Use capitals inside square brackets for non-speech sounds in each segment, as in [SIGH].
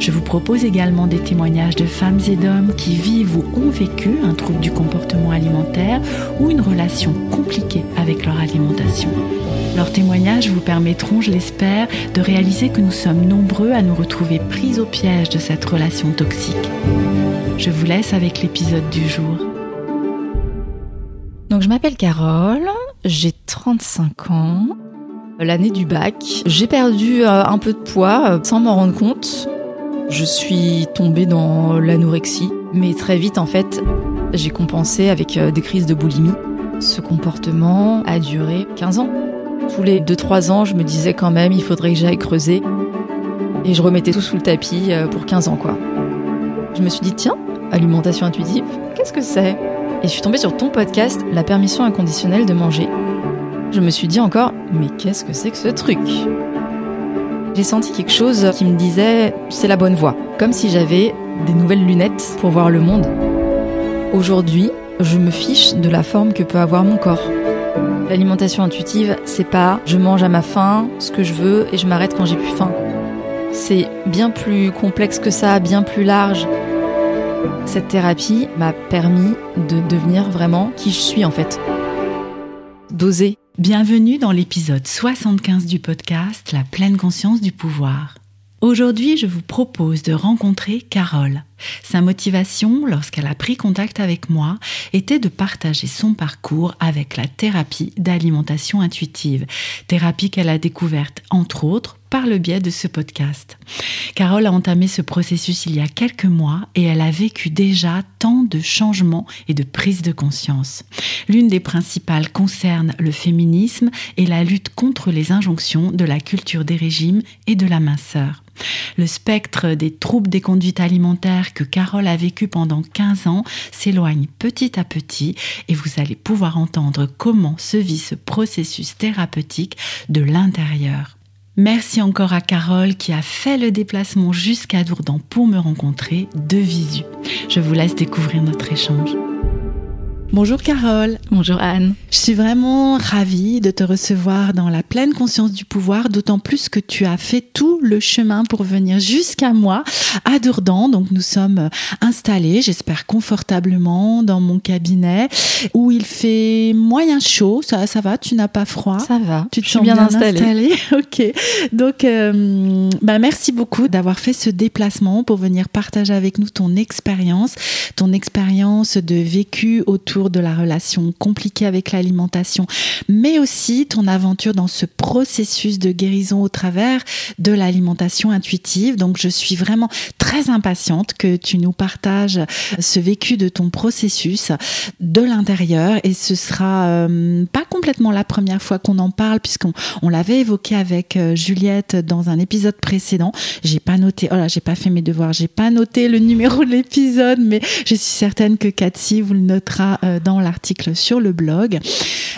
Je vous propose également des témoignages de femmes et d'hommes qui vivent ou ont vécu un trouble du comportement alimentaire ou une relation compliquée avec leur alimentation. Leurs témoignages vous permettront, je l'espère, de réaliser que nous sommes nombreux à nous retrouver pris au piège de cette relation toxique. Je vous laisse avec l'épisode du jour. Donc je m'appelle Carole, j'ai 35 ans. L'année du bac, j'ai perdu euh, un peu de poids euh, sans m'en rendre compte. Je suis tombée dans l'anorexie, mais très vite en fait, j'ai compensé avec euh, des crises de boulimie. Ce comportement a duré 15 ans. Tous les 2-3 ans, je me disais quand même, il faudrait que j'aille creuser. Et je remettais tout sous le tapis euh, pour 15 ans, quoi. Je me suis dit, tiens, alimentation intuitive, qu'est-ce que c'est? Et je suis tombée sur ton podcast, La permission inconditionnelle de manger. Je me suis dit encore, mais qu'est-ce que c'est que ce truc? J'ai senti quelque chose qui me disait c'est la bonne voie, comme si j'avais des nouvelles lunettes pour voir le monde. Aujourd'hui, je me fiche de la forme que peut avoir mon corps. L'alimentation intuitive, c'est pas je mange à ma faim, ce que je veux et je m'arrête quand j'ai plus faim. C'est bien plus complexe que ça, bien plus large. Cette thérapie m'a permis de devenir vraiment qui je suis en fait. D'oser Bienvenue dans l'épisode 75 du podcast La pleine conscience du pouvoir. Aujourd'hui, je vous propose de rencontrer Carole. Sa motivation, lorsqu'elle a pris contact avec moi, était de partager son parcours avec la thérapie d'alimentation intuitive, thérapie qu'elle a découverte, entre autres, par le biais de ce podcast. Carole a entamé ce processus il y a quelques mois et elle a vécu déjà tant de changements et de prises de conscience. L'une des principales concerne le féminisme et la lutte contre les injonctions de la culture des régimes et de la minceur. Le spectre des troubles des conduites alimentaires que Carole a vécu pendant 15 ans s'éloigne petit à petit et vous allez pouvoir entendre comment se vit ce processus thérapeutique de l'intérieur. Merci encore à Carole qui a fait le déplacement jusqu'à Dourdan pour me rencontrer de visu. Je vous laisse découvrir notre échange. Bonjour Carole. Bonjour Anne. Je suis vraiment ravie de te recevoir dans la pleine conscience du pouvoir, d'autant plus que tu as fait tout le chemin pour venir jusqu'à moi à Dourdan. Donc nous sommes installés, j'espère confortablement, dans mon cabinet où il fait moyen chaud. Ça, ça va? Tu n'as pas froid? Ça va. Tu te sens bien, installée? [LAUGHS] Ok. Donc euh, bah merci beaucoup d'avoir fait ce déplacement pour venir partager avec nous ton expérience, ton expérience de vécu autour de la relation compliquée avec l'alimentation, mais aussi ton aventure dans ce processus de guérison au travers de l'alimentation intuitive. Donc je suis vraiment très impatiente que tu nous partages ce vécu de ton processus de l'intérieur et ce sera euh, pas complètement la première fois qu'on en parle puisqu'on on, l'avait évoqué avec euh, Juliette dans un épisode précédent. J'ai pas noté, oh là, j'ai pas fait mes devoirs, j'ai pas noté le numéro de l'épisode, mais je suis certaine que Cathy vous le notera euh, dans l'article sur le blog.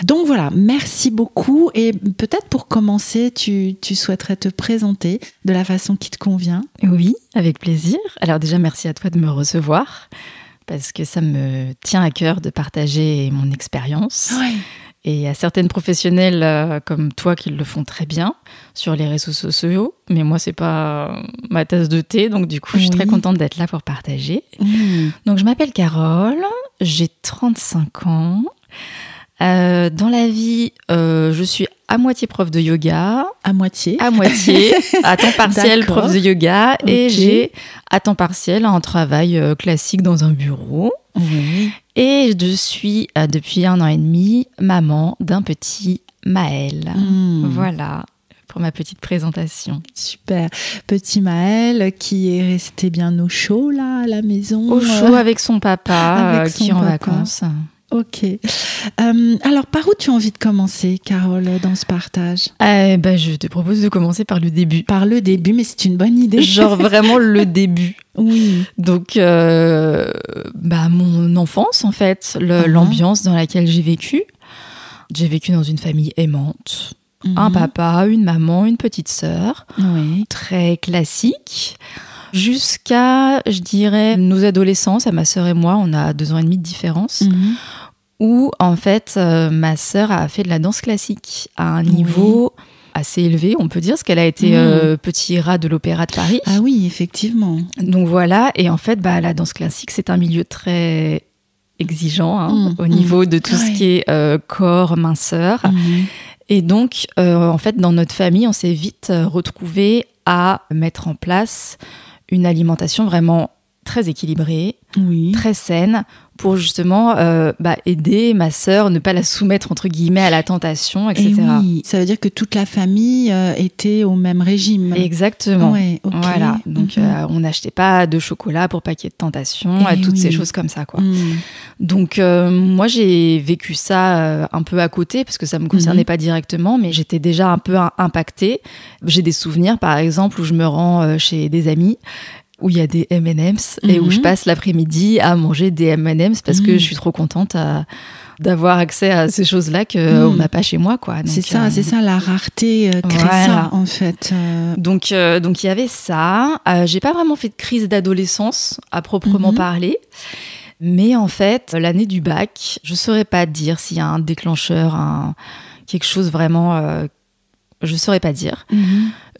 Donc voilà, merci beaucoup. Et peut-être pour commencer, tu, tu souhaiterais te présenter de la façon qui te convient. Oui, avec plaisir. Alors déjà, merci à toi de me recevoir parce que ça me tient à cœur de partager mon expérience. Et à certaines professionnelles euh, comme toi qui le font très bien sur les réseaux sociaux, mais moi c'est pas ma tasse de thé, donc du coup je suis très contente d'être là pour partager. Mmh. Donc je m'appelle Carole, j'ai 35 ans. Euh, dans la vie, euh, je suis à moitié prof de yoga. À moitié À moitié. [LAUGHS] à temps partiel, prof de yoga. Et j'ai à temps partiel un travail euh, classique dans un bureau. Et je suis depuis un an et demi maman d'un petit Maël. Hmm. Voilà pour ma petite présentation. Super. Petit Maël qui est resté bien au chaud là à la maison. Au chaud avec son papa [LAUGHS] qui est en vacances. Ok. Euh, alors, par où tu as envie de commencer, Carole, dans ce partage? Euh, bah, Je te propose de commencer par le début. Par le début, mais c'est une bonne idée. Genre [LAUGHS] vraiment le début. Oui. Donc, euh, bah, mon enfance, en fait, Mhm. l'ambiance dans laquelle j'ai vécu. J'ai vécu dans une famille aimante. Un Mhm. papa, une maman, une petite sœur. Oui. Très classique. Jusqu'à, je dirais, nos adolescences, à ma sœur et moi, on a deux ans et demi de différence. Mhm. où en fait euh, ma sœur a fait de la danse classique à un Oui. Assez élevé, on peut dire, parce qu'elle a été Mhm. euh, petit rat de l'opéra de Paris. Ah oui, effectivement. Donc voilà, et en fait, bah, la danse classique, c'est un milieu très exigeant hein, Mhm. au niveau de tout Ouais. ce qui est euh, corps, minceur. Et donc, euh, en fait, dans notre famille, on s'est vite retrouvé à mettre en place une alimentation vraiment très équilibrée, Oui. très saine pour justement euh, bah, aider ma sœur, ne pas la soumettre entre guillemets à la tentation, Et etc. oui, ça veut dire que toute la famille euh, était au même régime. Exactement. Ouais. Voilà, donc Mhm. euh, on n'achetait pas de chocolat pour pas qu'il y ait de tentation, Eh toutes ces choses comme ça, quoi. Mhm. Donc moi j'ai vécu ça un peu à côté parce que ça me concernait Mhm. pas directement, mais j'étais déjà un peu im- impactée. J'ai des souvenirs, par exemple, où je me rends chez des amis où il y a des M&M's et où Mhm. je passe l'après-midi à manger des M&M's parce que Mhm. je suis trop contente à- d'avoir accès à ces choses-là que on Mhm. n'a pas chez moi, quoi. C'est ça, euh, c'est ça, la rareté euh, crée voilà. ça, en fait. euh. Donc, euh, donc il y avait ça. Euh, j'ai pas vraiment fait de crise d'adolescence à proprement Mhm. parler. Mais en fait, l'année du bac, je saurais pas dire s'il y a un déclencheur, un, quelque chose vraiment. euh, je saurais pas dire.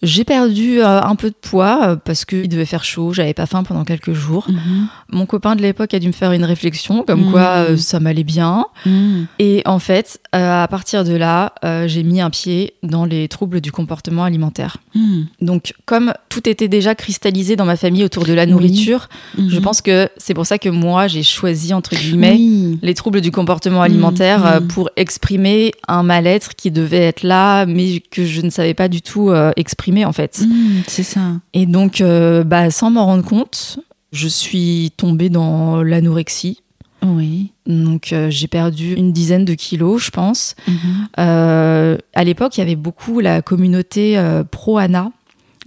Mhm. J'ai perdu euh, un peu de poids euh, parce qu'il devait faire chaud, j'avais pas faim pendant quelques jours. Mhm. Mon copain de l'époque a dû me faire une réflexion comme Mhm. quoi euh, ça m'allait bien. Mhm. Et en fait, à partir de là, j'ai mis un pied dans les troubles du comportement alimentaire. Mhm. Donc, comme tout était déjà cristallisé dans ma famille autour de la Oui. nourriture, je Mhm. pense que c'est pour ça que moi, j'ai choisi, entre guillemets, Oui. les troubles du comportement alimentaire Mhm. pour exprimer un mal-être qui devait être là, mais que je ne savais pas du tout euh, exprimer, en fait. Mhm, c'est ça. Et donc, euh, bah, sans m'en rendre compte, je suis tombée dans l'anorexie. Oui. Donc, euh, j'ai perdu une dizaine de kilos, je pense. Mhm. Euh, à l'époque, il y avait beaucoup la communauté pro-ANA,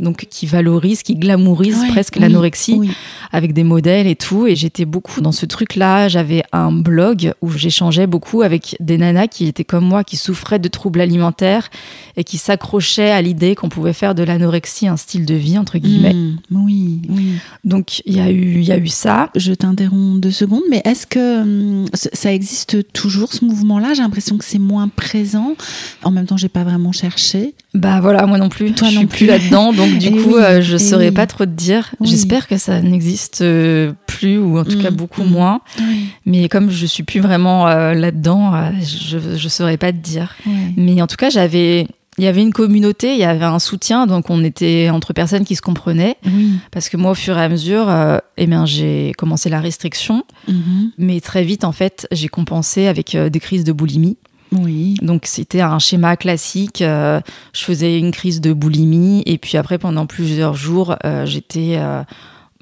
donc qui valorise, qui glamourise Ouais, presque oui, l'anorexie, oui. avec des modèles et tout. Et j'étais beaucoup dans ce truc-là. J'avais un blog où j'échangeais beaucoup avec des nanas qui étaient comme moi, qui souffraient de troubles alimentaires et qui s'accrochaient à l'idée qu'on pouvait faire de l'anorexie un style de vie, entre guillemets. Mhm. Oui, oui. Donc, il y, a eu- y a eu ça. Je t'interromps deux secondes, mais est-ce que hum, ça existe toujours ce mouvement-là? J'ai l'impression que c'est moins présent. En même temps, j'ai pas vraiment cherché. Bah voilà, moi non plus. Toi je non suis plus là-dedans, donc du Eh coup, oui, euh, je eh saurais oui. pas trop te dire. Oui. J'espère que ça n'existe euh, plus, ou en tout cas Mm, beaucoup mm. moins. Mais comme je suis plus vraiment euh, là-dedans, euh, je, je saurais pas te dire. Mais en tout cas, j'avais, il y avait une communauté, il y avait un soutien, donc on était entre personnes qui se comprenaient. Oui. Parce que moi, au fur et à mesure, euh, eh bien, j'ai commencé la restriction, Mhm. mais très vite, en fait, j'ai compensé avec euh, des crises de boulimie. Oui. Donc c'était un schéma classique. euh, je faisais une crise de boulimie et puis après pendant plusieurs jours, euh, j'étais euh,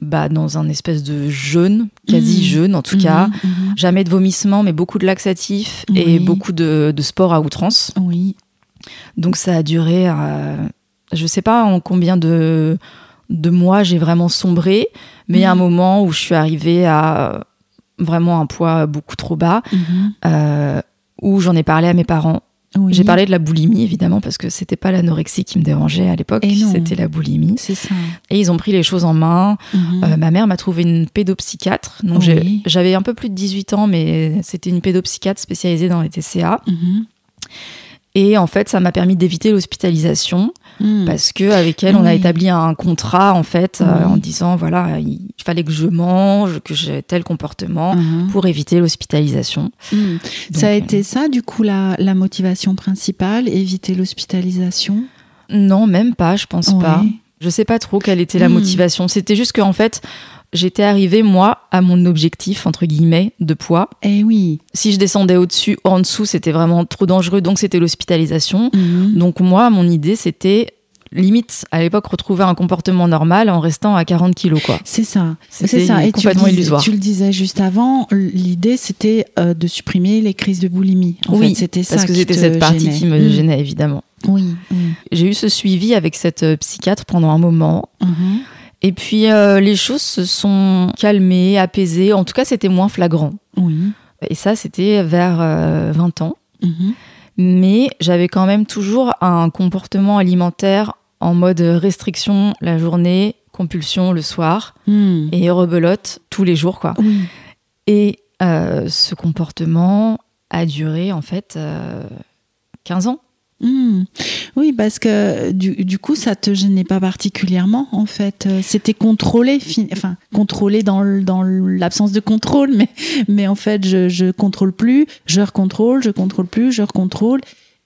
bah, dans un espèce de jeûne, quasi Mhm. jeûne en tout cas. Mhm, mhm. Jamais de vomissements, mais beaucoup de laxatifs Oui. et beaucoup de, de sport à outrance. Oui. Donc ça a duré, je sais pas en combien de, de mois j'ai vraiment sombré, mais il y a un moment où je suis arrivée à vraiment un poids beaucoup trop bas, euh, où j'en ai parlé à mes parents. Oui. J'ai parlé de la boulimie, évidemment, parce que c'était pas l'anorexie qui me dérangeait à l'époque, c'était la boulimie. C'est ça. Et ils ont pris les choses en main. Mhm. Euh, ma mère m'a trouvé une pédopsychiatre. Donc Oui. j'ai- j'avais un peu plus de 18 ans, mais c'était une pédopsychiatre spécialisée dans les TCA. Mhm. Et en fait, ça m'a permis d'éviter l'hospitalisation Mhm. parce que avec elle, on a établi un contrat en fait euh, Oui. en disant voilà, il fallait que je mange, que j'ai tel comportement Mhm. pour éviter l'hospitalisation. Ça a euh, été ça, du coup, la, la motivation principale, éviter l'hospitalisation? Non, même pas, je pense Ouais. pas. Je sais pas trop quelle était la Hmm. motivation. C'était juste qu'en fait, j'étais arrivée, moi, à mon objectif, entre guillemets, de poids. Eh oui. Si je descendais au-dessus, en dessous, c'était vraiment trop dangereux, donc c'était l'hospitalisation. Mhm. Donc moi, mon idée, c'était limite à l'époque retrouver un comportement normal en restant à 40 kilos quoi. C'est ça. C'est ça. Et tu, complètement le disais- illusoire. tu le disais juste avant, l'idée c'était euh, de supprimer les crises de boulimie. En oui, c'était ça. parce que c'était te cette partie gênait. qui me Mm. gênait évidemment. Oui. oui. J'ai eu ce suivi avec cette euh, psychiatre pendant un moment. Mhm. Et puis euh, les choses se sont calmées, apaisées. En tout cas, c'était moins flagrant. Oui. Et ça, c'était vers euh, 20 ans. Mhm. Mais j'avais quand même toujours un comportement alimentaire en mode restriction la journée, compulsion le soir Mm. et rebelote tous les jours, quoi. Et euh, ce comportement a duré en fait euh, 15 ans. Hmm. Oui, parce que du, du coup, ça te gênait pas particulièrement, en fait. Euh, C'était contrôlé, fi- enfin, contrôlé dans, l'absence de contrôle, mais, mais en fait, je, je contrôle plus, je recontrôle, je contrôle plus, je recontrôle.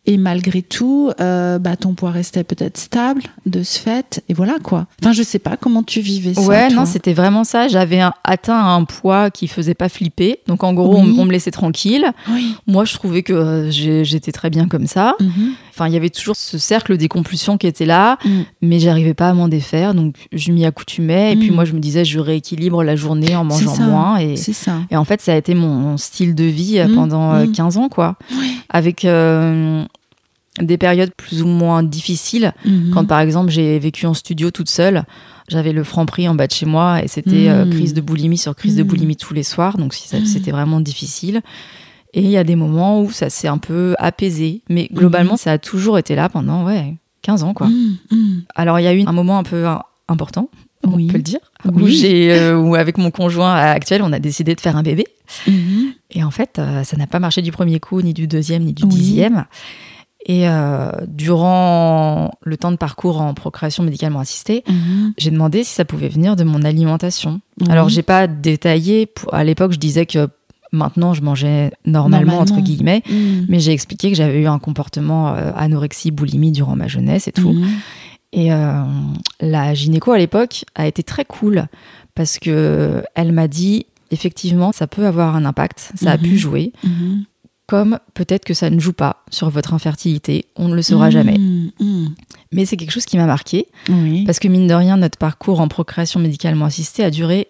Et malgré tout, euh, bah, ton poids restait peut-être stable de ce fait. Et voilà, quoi. Enfin, je sais pas comment tu vivais ça. ouais, toi. non, c'était vraiment ça. J'avais atteint un poids qui faisait pas flipper. Donc en gros, Oui. on, on me laissait tranquille. Oui. Moi, je trouvais que euh, j'étais très bien comme ça. Mhm. Enfin, il y avait toujours ce cercle des compulsions qui était là, Mm. mais j'arrivais pas à m'en défaire. Donc je m'y accoutumais. Et puis Mm. moi, je me disais, je rééquilibre la journée en mangeant moins. Et, C'est ça. et en fait, ça a été mon style de vie euh, Mm. pendant euh, Mm. 15 ans, quoi. Oui. Avec euh, des périodes plus ou moins difficiles. Mhm. Quand par exemple j'ai vécu en studio toute seule, j'avais le franc prix en bas de chez moi et c'était euh, crise de boulimie sur crise de boulimie tous les soirs, donc c'était vraiment difficile. Et il y a des moments où ça s'est un peu apaisé, mais globalement Mhm. ça a toujours été là pendant ouais 15 ans quoi. Mm, mm. Alors il y a eu un moment un peu important, on Oui. peut le dire, où Oui. j'ai euh, où avec mon conjoint actuel on a décidé de faire un bébé. Mhm. Et en fait, euh, ça n'a pas marché du premier coup, ni du deuxième, ni du Oui. dixième. Et euh, durant le temps de parcours en procréation médicalement assistée, Mhm. j'ai demandé si ça pouvait venir de mon alimentation. Oui. Alors, j'ai pas détaillé. À l'époque, je disais que maintenant, je mangeais normalement, Normalement. entre guillemets. Mm. Mais j'ai expliqué que j'avais eu un comportement euh, anorexie, boulimie durant ma jeunesse et tout. Mhm. Et euh, la gynéco à l'époque a été très cool parce que elle m'a dit effectivement ça peut avoir un impact, ça a pu jouer, Mhm. comme peut-être que ça ne joue pas sur votre infertilité, on ne le saura jamais. Mm, mm. Mais c'est quelque chose qui m'a marqué Oui. parce que mine de rien notre parcours en procréation médicalement assistée a duré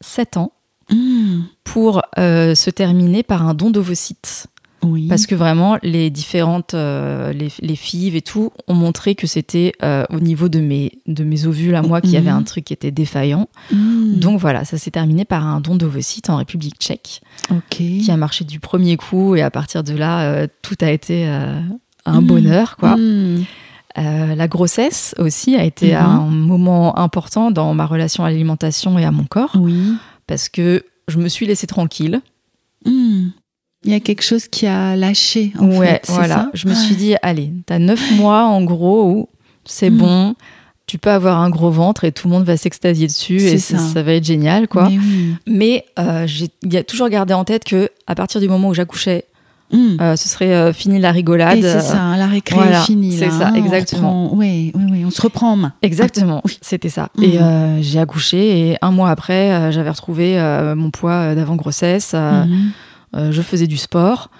7 ans Mm. pour euh, se terminer par un don d'ovocytes. Oui. Parce que vraiment, les différentes, euh, les, les FIV et tout, ont montré que c'était euh, au niveau de mes, de mes ovules à moi qu'il y avait Mhm. un truc qui était défaillant. Mm. Donc voilà, ça s'est terminé par un don d'ovocytes en République tchèque, qui a marché du premier coup et à partir de là, euh, tout a été un Mhm. bonheur. quoi. La grossesse aussi a été Mhm. un moment important dans ma relation à l'alimentation et à mon corps, Oui. Parce que je me suis laissée tranquille. Mm. Il y a quelque chose qui a lâché. En ouais, fait, voilà. ça Je me suis dit, allez, t'as neuf mois en gros où c'est Mm. bon, tu peux avoir un gros ventre et tout le monde va s'extasier dessus et ça. ça. ça va être génial, quoi. Mais oui. Mais euh, j'ai toujours gardé en tête que à partir du moment où j'accouchais, Mm. euh, ce serait euh, fini la rigolade. C'est ça, la récré voilà, finie. c'est ça, hein, exactement. Oui, oui, oui, on se reprend en main. Exactement, Oui. c'était ça. Mhm. Et euh, j'ai accouché et un mois après, euh, j'avais retrouvé euh, mon poids euh, d'avant grossesse. euh, Mhm. euh, je faisais du sport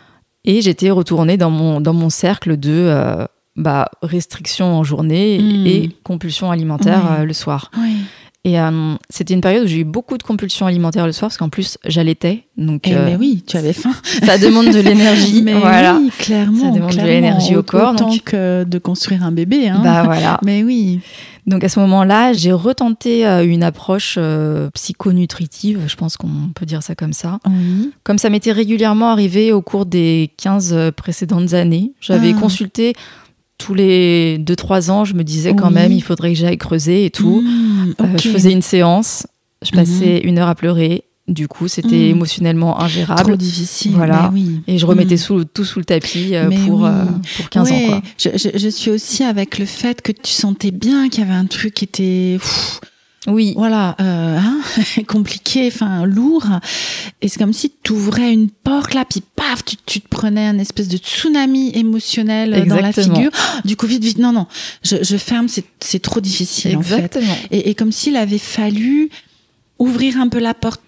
et j'étais retournée dans mon, dans mon cercle de euh, bah, restriction en journée et compulsion alimentaire euh, le soir. Oui. Et euh, c'était une période où j'ai eu beaucoup de compulsions alimentaires le soir parce qu'en plus j'allaitais. Donc Eh euh, mais oui, tu avais faim. [LAUGHS] ça demande de l'énergie. [LAUGHS] Mais voilà. oui, clairement. Ça demande de l'énergie au corps, Autant donc- que de construire un bébé. Hein. Bah voilà. [LAUGHS] Mais oui. Donc à ce moment-là, j'ai retenté euh, une approche euh, psychonutritive, je pense qu'on peut dire ça comme ça. Oui. Comme ça m'était régulièrement arrivé au cours des 15 précédentes années, j'avais Ah. consulté tous les 2-3 ans, je me disais quand Oui. même, il faudrait que j'aille creuser et tout. Mm, Euh, je faisais une séance, je passais une heure à pleurer, du coup c'était Mhm. émotionnellement ingérable. Trop difficile. Voilà. oui. Et je remettais Mm. sous, tout sous le tapis euh, pour, oui. euh, pour 15 ans. Quoi. Je, je- je suis aussi avec le fait que tu sentais bien qu'il y avait un truc qui était pff, Oui, voilà euh, hein, [LAUGHS] compliqué, enfin lourd. Et c'est comme si tu ouvrais une porte là, puis paf, tu, tu te prenais un espèce de tsunami émotionnel euh, dans la Exactement. figure. Oh, [GASPS] du coup, vite, vite, non, non, je, je ferme, c'est trop difficile en fait. exactement. Et, et comme s'il avait fallu ouvrir un peu la porte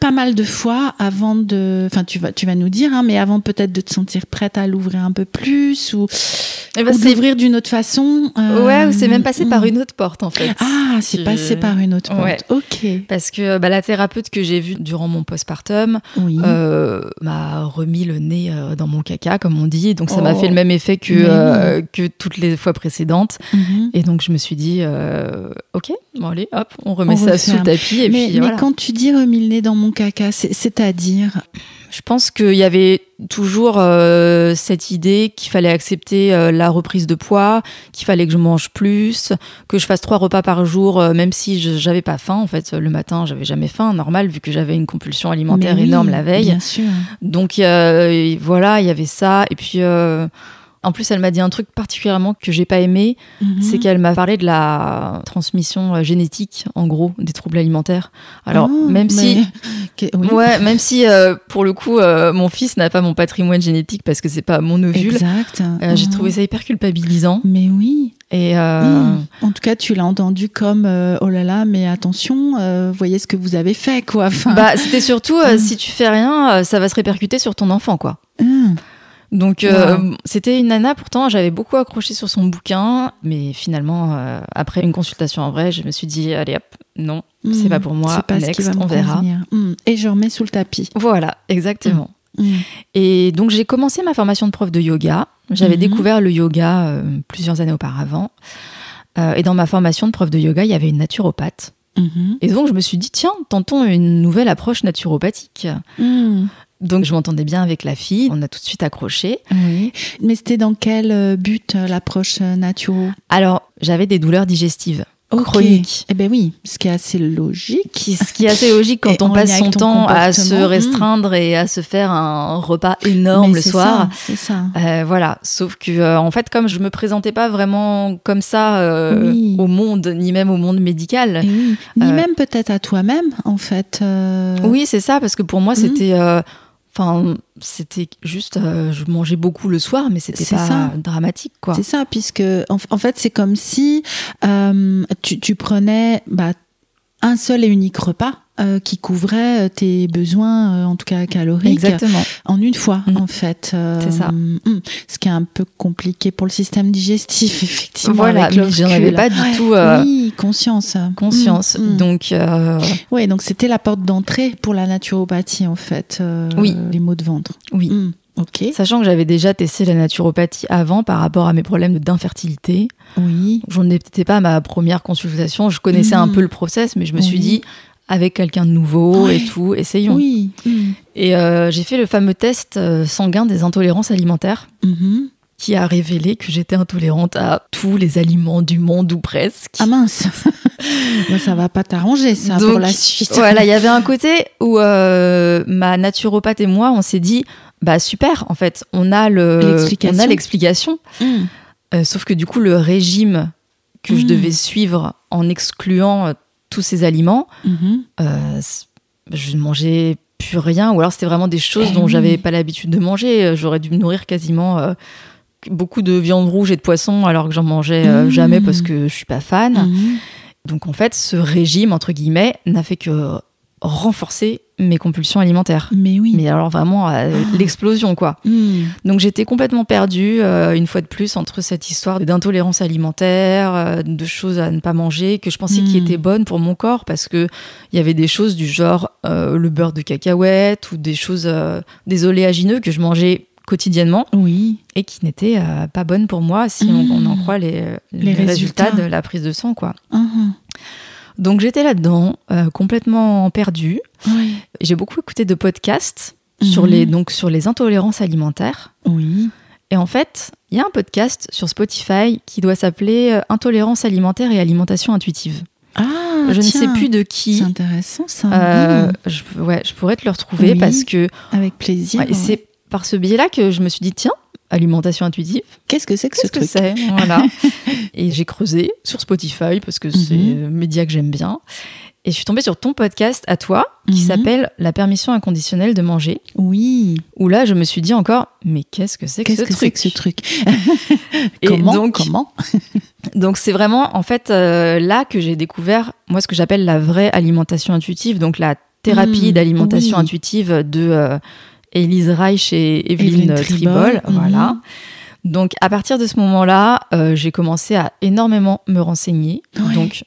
pas mal de fois avant de enfin tu vas tu vas nous dire hein, mais avant peut-être de te sentir prête à l'ouvrir un peu plus ou Eh ben, ou d'ouvrir d'une autre façon. euh, Ouais, ou c'est même passé par hmm. une autre porte en fait. Ah, c'est Je- passé par une autre porte. Ouais. Ok. Parce que bah, la thérapeute que j'ai vue durant mon postpartum Oui. euh, m'a remis le nez euh, dans mon caca, comme on dit. Donc ça m'a Oh. fait le même effet que, que toutes les fois précédentes. Mhm. Et donc je me suis dit, ok, bon allez, hop, on remet On ça referme. sous le tapis. Et mais puis mais voilà. quand tu dis remis le nez dans mon caca, c'est- c'est-à-dire Je pense qu'il y avait toujours euh, cette idée qu'il fallait accepter euh, la reprise de poids, qu'il fallait que je mange plus, que je fasse trois repas par jour, euh, même si je- j'avais pas faim. En fait, le matin, j'avais jamais faim, normal, vu que j'avais une compulsion alimentaire oui, énorme la veille. Bien sûr. Donc voilà, il y avait ça. Et puis, en plus, elle m'a dit un truc particulièrement que j'ai pas aimé, Mhm. c'est qu'elle m'a parlé de la transmission euh, génétique, en gros, des troubles alimentaires. Alors, Oh, même si mais- [LAUGHS] oui. Ouais, même si euh, pour le coup, euh, mon fils n'a pas mon patrimoine génétique parce que c'est pas mon ovule. Exact. euh, J'ai Mhm. trouvé ça hyper culpabilisant. Mais oui. Et Mhm. En tout cas, tu l'as entendu comme oh là là, mais attention, voyez ce que vous avez fait, quoi. Enfin, bah, c'était surtout Mhm. si tu fais rien, ça va se répercuter sur ton enfant, quoi. hum. Donc euh, Wow. c'était une nana. Pourtant, j'avais beaucoup accroché sur son bouquin, mais finalement, euh, après une consultation en vrai, je me suis dit allez hop, non, c'est pas pour moi. Pas Next, on verra. Hum. Et je remets sous le tapis. Voilà, exactement. Hum. Et donc j'ai commencé ma formation de prof de yoga. J'avais Mhm. découvert le yoga euh, plusieurs années auparavant. Et dans ma formation de prof de yoga, il y avait une naturopathe. Mhm. Et donc je me suis dit, tiens, tentons une nouvelle approche naturopathique. Donc je m'entendais bien avec la fille, on a tout de suite accroché. Oui. Mais c'était dans quel euh, but euh, l'approche euh, naturo? Alors j'avais des douleurs digestives Ok. chroniques. Eh ben oui, ce qui est assez logique. Ce qui est assez logique [LAUGHS] Et quand on passe son temps à se comportement. restreindre et à se faire un repas énorme Mais le soir. C'est ça. Euh, voilà, sauf que euh, en fait, comme je me présentais pas vraiment comme ça euh, Oui. au monde, ni même au monde médical. Oui. Ni même peut-être à toi-même, en fait. Oui, c'est ça, parce que pour moi, Mhm. c'était, enfin, c'était juste, euh, je mangeais beaucoup le soir, mais c'était pas ça. dramatique, quoi. C'est ça, puisque en, en fait, c'est comme si euh, tu, tu prenais bah, un seul et unique repas euh, qui couvrait euh, tes besoins, euh, en tout cas caloriques, Exactement. en une fois, Mm. en fait. Euh, C'est ça. mm, ce qui est un peu compliqué pour le système digestif, [LAUGHS] effectivement. Voilà, avec mais j'en avais pas du Ouais. tout euh, Oui, conscience. conscience. Mm, mm. Donc, euh, Oui, donc c'était la porte d'entrée pour la naturopathie, en fait. Oui. Les maux de ventre. oui. Mm, Ok. Sachant que j'avais déjà testé la naturopathie avant par rapport à mes problèmes d'infertilité. Oui. J'en étais pas à ma première consultation. Je connaissais un Mhm. peu le process, mais je me suis dit, avec quelqu'un de nouveau Ouais. et tout, essayons. Oui. Mm. Et euh, j'ai fait le fameux test euh, sanguin des intolérances alimentaires Mhm. qui a révélé que j'étais intolérante à tous les aliments du monde ou presque. Ah mince, [LAUGHS] Moi, ça va pas t'arranger ça pour Donc, la suite. Voilà, il y [LAUGHS] avait un côté où euh, ma naturopathe et moi, on s'est dit, bah super, en fait, on a le, L'explication. on a l'explication. Mm. Euh, sauf que du coup, le régime que je Mm. devais suivre en excluant euh, tous ces aliments, Mhm. euh, je ne mangeais plus rien, ou alors c'était vraiment des choses Eh dont oui. j'avais pas l'habitude de manger. J'aurais dû me nourrir quasiment euh, beaucoup de viande rouge et de poisson, alors que j'en mangeais euh, Mm. jamais parce que je suis pas fan. Mhm. Donc en fait, ce régime, entre guillemets, n'a fait que renforcer mes compulsions alimentaires. Mais oui. Mais alors vraiment à l'explosion, quoi. Mm. Donc j'étais complètement perdue, euh, une fois de plus, entre cette histoire d'intolérance alimentaire, euh, de choses à ne pas manger, que je pensais qui Mm. étaient bonnes pour mon corps, parce que il y avait des choses du genre euh, le beurre de cacahuète ou des choses, euh, des oléagineux que je mangeais quotidiennement Oui. et qui n'étaient euh, pas bonnes pour moi si on, on en croit les, les Les résultats. résultats. de la prise de sang, quoi. Donc j'étais là-dedans, euh, complètement perdue. Oui. J'ai beaucoup écouté de podcasts sur, Mhm. les, donc, sur les intolérances alimentaires. Oui. Et en fait, il y a un podcast sur Spotify qui doit s'appeler euh, Intolérance alimentaire et alimentation intuitive. Ah, je ne sais plus de qui. C'est intéressant ça. Euh, Mm. je, ouais, je pourrais te le retrouver Oui. parce que Avec plaisir. ouais, et c'est par ce biais-là que je me suis dit tiens, alimentation intuitive, Qu'est-ce que c'est que ce que truc? c'est? Voilà. [LAUGHS] et j'ai creusé sur Spotify parce que c'est Mhm. un média que j'aime bien. Et je suis tombée sur ton podcast à toi qui Mhm. s'appelle La permission inconditionnelle de manger. Oui. Où là, je me suis dit encore, mais qu'est-ce que c'est que Qu'est-ce ce que c'est truc que ce truc? Et Comment? donc- Comment? [LAUGHS] Donc c'est vraiment en fait euh, là que j'ai découvert moi ce que j'appelle la vraie alimentation intuitive, donc la thérapie Mmh, d'alimentation oui. intuitive de euh, Elise Reich et Evelyne, Tribol, mhm. voilà. Donc à partir de ce moment-là, euh, j'ai commencé à énormément me renseigner. Ouais. Donc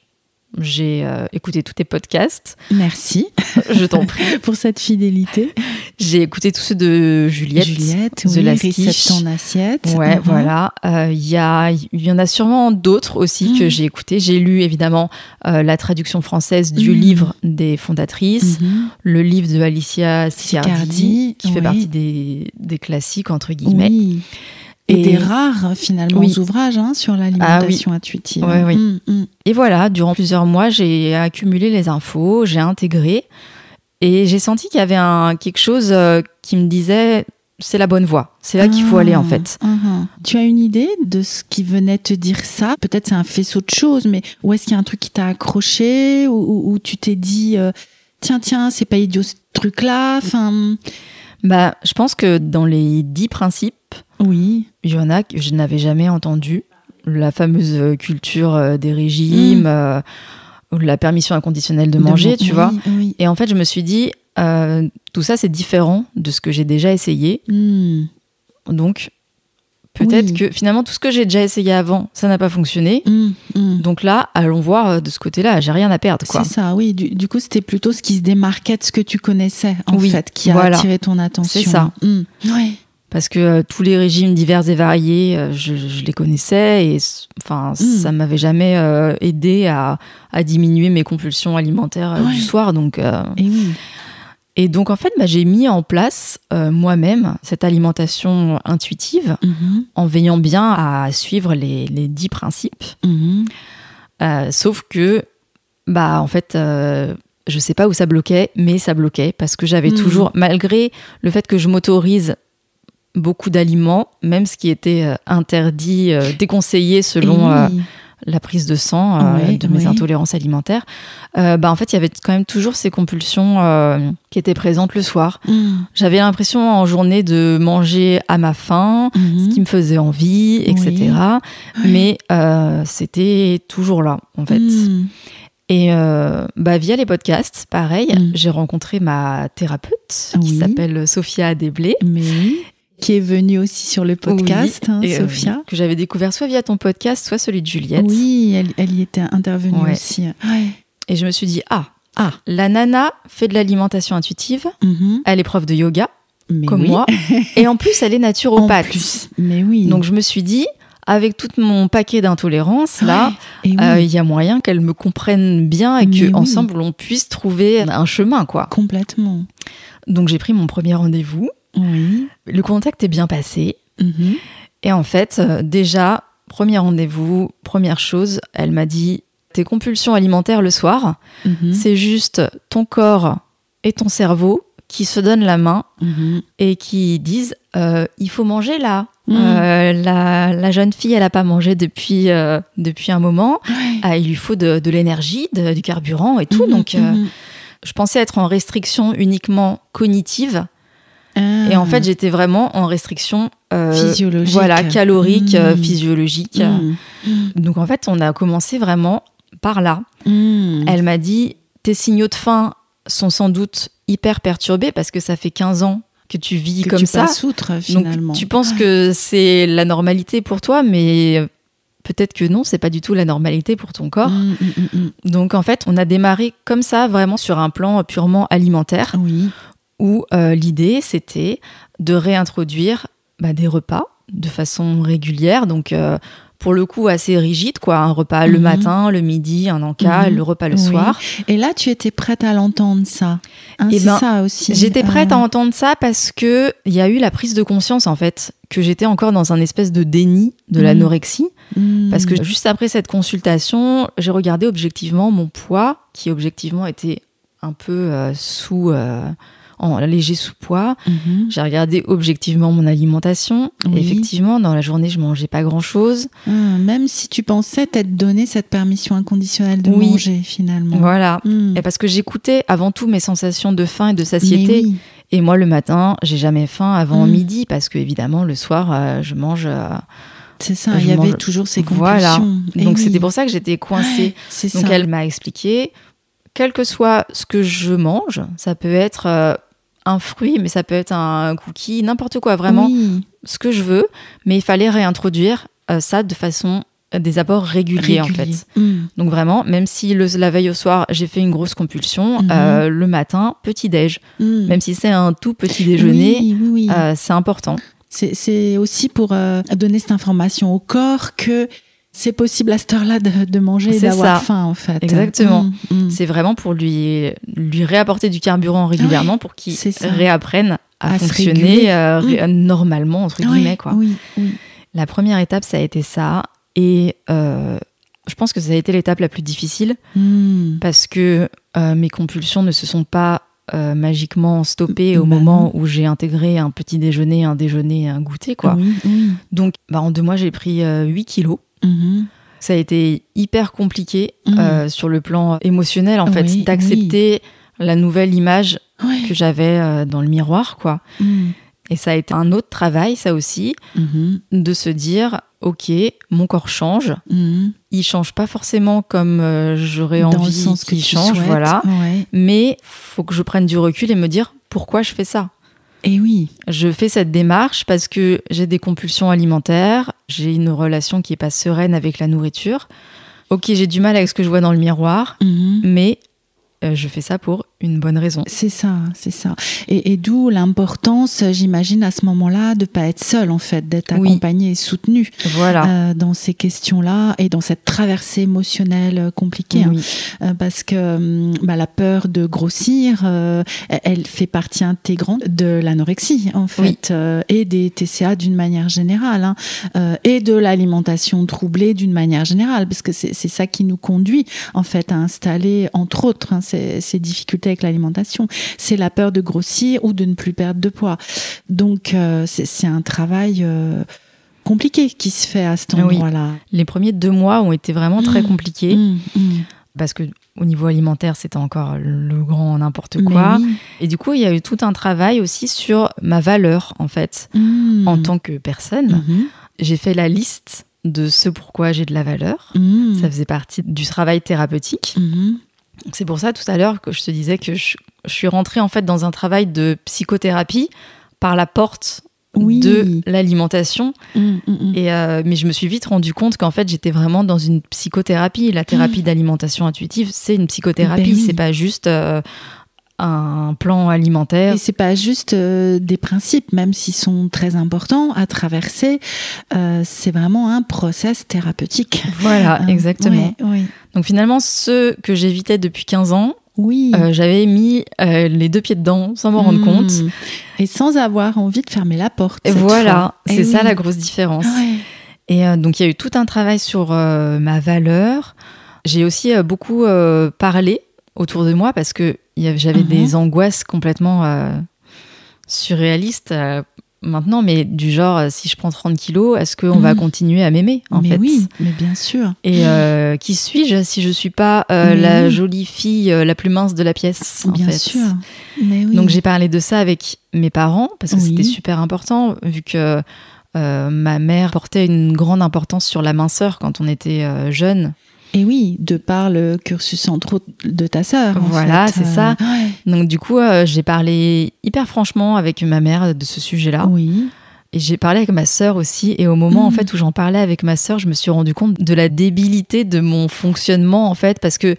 j'ai euh, écouté tous tes podcasts. Merci Je t'en [LAUGHS] prie. pour cette fidélité. J'ai écouté tous ceux de Juliette. Juliette, The oui, Last ton assiette. Ouais, Mhm. voilà. Euh, Il y, a, il y en a sûrement d'autres aussi Mhm. que j'ai écouté. J'ai lu évidemment euh, la traduction française du Mhm. livre des fondatrices, Mhm. le livre de Alicia Sicardi, Sicardi, qui fait oui. partie des, des classiques, entre guillemets. Oui. Et, Et- des rares finalement Oui. ouvrages hein, sur l'alimentation intuitive. Ouais, oui. Mm, mm. Et voilà, durant plusieurs mois, j'ai accumulé les infos, j'ai intégré et j'ai senti qu'il y avait un, quelque chose euh, qui me disait c'est la bonne voie, c'est là qu'il faut Ah, aller en fait. mhm. Tu as une idée de ce qui venait te dire ça? Peut-être c'est un faisceau de choses, mais où est-ce qu'il y a un truc qui t'a accroché? Ou, ou tu t'es dit euh, tiens tiens c'est pas idiot ce truc-là? Enfin Bah, je pense que dans les dix principes, oui. il y en a que je n'avais jamais entendu. La fameuse euh, culture euh, des régimes, Mm. euh, ou la permission inconditionnelle de manger, tu oui, vois. Oui. Et en fait, je me suis dit, euh, tout ça, c'est différent de ce que j'ai déjà essayé. Mm. Donc, peut-être Oui. que finalement, tout ce que j'ai déjà essayé avant, ça n'a pas fonctionné. Mm. Donc là, allons voir de ce côté-là. J'ai rien à perdre. C'est ça, oui. Du, du coup, c'était plutôt ce qui se démarquait de ce que tu connaissais, en Oui, fait, qui a voilà. attiré ton attention. C'est ça. Mm. Ouais. Parce que euh, tous les régimes divers et variés, euh, je, je les connaissais et enfin, Mm. ça m'avait jamais euh, aidé à, à diminuer mes compulsions alimentaires Ouais. du soir. Donc, Et oui. et donc en fait, bah, j'ai mis en place moi-même cette alimentation intuitive Mhm. en veillant bien à suivre les, les dix principes. Mhm. Euh, sauf que, bah, en fait, je sais pas où ça bloquait, mais ça bloquait parce que j'avais Mhm. toujours, malgré le fait que je m'autorise beaucoup d'aliments, même ce qui était euh, interdit, euh, déconseillé selon Et euh, oui. la prise de sang Ouais, de mes intolérances alimentaires, bah, en fait, il y avait quand même toujours ces compulsions qui étaient présentes le soir. Mm. J'avais l'impression en journée de manger à ma faim, Mhm. ce qui me faisait envie, etc. Mais c'était toujours là, en fait. Mm. Et euh, bah, via les podcasts, pareil, Mm. j'ai rencontré ma thérapeute qui Oui. s'appelle Sophia Desblés. Mais oui. Qui est venue aussi sur le podcast, Oui, hein, et, euh, Sophia. que j'avais découvert soit via ton podcast, soit celui de Juliette. Oui, elle, elle y était intervenue Ouais. aussi. Ouais. Et je me suis dit, ah, Ah. la nana fait de l'alimentation intuitive, Mhm. elle est prof de yoga, Mais comme oui. moi, [LAUGHS] et en plus, elle est En naturopathe. plus. Mais oui. Donc je me suis dit, avec tout mon paquet d'intolérances, là, oui. euh, il y a moyen qu'elle me comprenne bien et Mais oui. qu'ensemble, on puisse trouver un chemin, quoi. Complètement. Donc j'ai pris mon premier rendez-vous. Oui. Le contact est bien passé. Mhm. Et en fait, euh, déjà, premier rendez-vous, première chose, elle m'a dit tes compulsions alimentaires le soir, Mhm. c'est juste ton corps et ton cerveau qui se donnent la main Mhm. et qui disent euh, il faut manger là. Mhm. Euh, la, la jeune fille, elle n'a pas mangé depuis, euh, depuis un moment. Ah, il lui faut de, de l'énergie, du carburant et tout. Donc, je pensais être en restriction uniquement cognitive. Ah. Et en fait, j'étais vraiment en restriction euh, Physiologique. Voilà, calorique, Mm. euh, physiologique. Mhm. Donc en fait, on a commencé vraiment par là. Elle m'a dit tes signaux de faim sont sans doute hyper perturbés parce que ça fait 15 ans que tu vis Que comme tu ça. passes outre finalement. Donc tu penses que c'est la normalité pour toi, mais peut-être que non, c'est pas du tout la normalité pour ton corps. Donc en fait, on a démarré comme ça, vraiment sur un plan purement alimentaire, Oui. Où euh, l'idée c'était de réintroduire bah, des repas de façon régulière, donc euh, pour le coup assez rigide, quoi, un repas le Mhm. matin, le midi, un encas, Mhm. le repas le Oui. soir. Et là, tu étais prête à l'entendre ça. Hein, Eh c'est ben, ça aussi. J'étais prête à Euh, entendre ça parce que il y a eu la prise de conscience en fait que j'étais encore dans un espèce de déni de Mhm. l'anorexie parce que juste après cette consultation, j'ai regardé objectivement mon poids qui objectivement était un peu euh, sous euh, en léger sous-poids. Mhm. J'ai regardé objectivement mon alimentation. Oui. Et effectivement, dans la journée, je mangeais pas grand-chose. Ah, même si tu pensais t'être donné cette permission inconditionnelle de Oui. manger finalement. Voilà. Mhm. Et parce que j'écoutais avant tout mes sensations de faim et de satiété. oui. Et moi, le matin, j'ai jamais faim avant Mm. midi parce que évidemment, le soir, euh, je mange. euh, C'est ça, il y avait toujours ces Voilà. compulsions. Eh Donc c'était pour ça que j'étais coincée. Ouais, Donc ça. elle m'a expliqué, quel que soit ce que je mange, ça peut être euh, un fruit, mais ça peut être un cookie, n'importe quoi, vraiment Oui. ce que je veux. Mais il fallait réintroduire euh, ça de façon euh, des apports réguliers, en fait. Mm. Donc vraiment, même si le- la veille au soir j'ai fait une grosse compulsion, Mhm. euh, le matin petit déj, Mm. même si c'est un tout petit déjeuner, Oui, oui, oui. euh, c'est important. C'est- C'est aussi pour euh, donner cette information au corps que c'est possible à cette heure-là de, de manger et d'avoir faim, en fait. Exactement. Mm, mm. C'est vraiment pour lui lui réapporter du carburant régulièrement pour qu'il réapprenne à, fonctionner euh, ré- normalement entre guillemets quoi. Oui, oui. La première étape ça a été ça et euh, je pense que ça a été l'étape la plus difficile Mm. parce que euh, mes compulsions ne se sont pas euh, magiquement stoppées au Bah moment où j'ai intégré un petit déjeuner, un déjeuner, un goûter quoi. Oui, oui. Donc bah, en deux mois j'ai pris euh, 8 kilos. Mhm. Ça a été hyper compliqué Mhm. euh, sur le plan émotionnel en fait Oui, d'accepter la nouvelle image que j'avais euh, dans le miroir quoi. Mm. Et ça a été un autre travail ça aussi Mhm. de se dire ok mon corps change, Mhm. il change pas forcément comme euh, j'aurais envie qu'il change souhaites. voilà. Ouais. Mais faut que je prenne du recul et me dire pourquoi je fais ça. Et oui. Je fais cette démarche parce que j'ai des compulsions alimentaires, j'ai une relation qui est pas sereine avec la nourriture. Ok, j'ai du mal avec ce que je vois dans le miroir, Mhm. mais euh, je fais ça pour une bonne raison. C'est ça, c'est ça. Et, et d'où l'importance, j'imagine, à ce moment-là, de pas être seul, en fait, d'être Oui. accompagné et soutenu Voilà. euh, dans ces questions-là et dans cette traversée émotionnelle euh, compliquée. hein. Oui. Euh, parce que hum, bah, la peur de grossir, euh, elle- fait partie intégrante de l'anorexie, en fait, Oui. euh, et des TCA d'une manière générale, hein, euh, et de l'alimentation troublée d'une manière générale, parce que c'est c'est ça qui nous conduit, en fait, à installer, entre autres, hein, ces, ces difficultés avec l'alimentation. C'est la peur de grossir ou de ne plus perdre de poids. Donc, euh, c'est un travail euh, compliqué qui se fait à cet Oui. endroit-là. Les premiers deux mois ont été vraiment très Mm. compliqués Mmh, mmh. parce que au niveau alimentaire, c'était encore le grand n'importe quoi. oui. Et du coup, il y a eu tout un travail aussi sur ma valeur en fait Mmh. en tant que personne. J'ai fait la liste de ce pourquoi j'ai de la valeur. Mmh. Ça faisait partie du travail thérapeutique. C'est pour ça tout à l'heure que je te disais que je, je suis rentrée en fait dans un travail de psychothérapie par la porte Oui. de l'alimentation. Mmh, mmh, mmh. Et euh, mais je me suis vite rendu compte qu'en fait j'étais vraiment dans une psychothérapie. La thérapie d'alimentation intuitive, c'est une psychothérapie. Ben oui. C'est pas juste euh, un plan alimentaire. Et c'est pas juste euh, des principes, même s'ils sont très importants à traverser. euh, c'est vraiment un process thérapeutique. Voilà, Euh, exactement. Donc finalement, ceux que j'évitais depuis 15 ans, Oui. j'avais mis les deux pieds dedans sans m'en rendre Mmh. compte. Et sans avoir envie de fermer la porte. Et voilà, fois. c'est Eh ça oui. la grosse différence. Ouais. Et donc il y a eu tout un travail sur ma valeur. J'ai aussi beaucoup parlé autour de moi parce que j'avais Mhm. des angoisses complètement euh, surréalistes euh, maintenant, mais du genre euh, si je prends 30 kilos, est-ce qu'on va Mhm. continuer à m'aimer en mais fait oui, mais bien sûr. Et euh, qui suis-je si je suis pas Mais la jolie fille la plus mince de la pièce en bien fait. sûr. Mais oui. Donc j'ai parlé de ça avec mes parents parce que Oui. c'était super important vu que ma mère portait une grande importance sur la minceur quand on était jeune. Et oui, de par le cursus entre autres de ta sœur. Voilà, c'est ça. ouais. Donc du coup, euh, j'ai parlé hyper franchement avec ma mère de ce sujet-là. Oui. Et j'ai parlé avec ma sœur aussi. Et au moment en Mhm. fait où j'en parlais avec ma sœur, je me suis rendu compte de la débilité de mon fonctionnement en fait parce que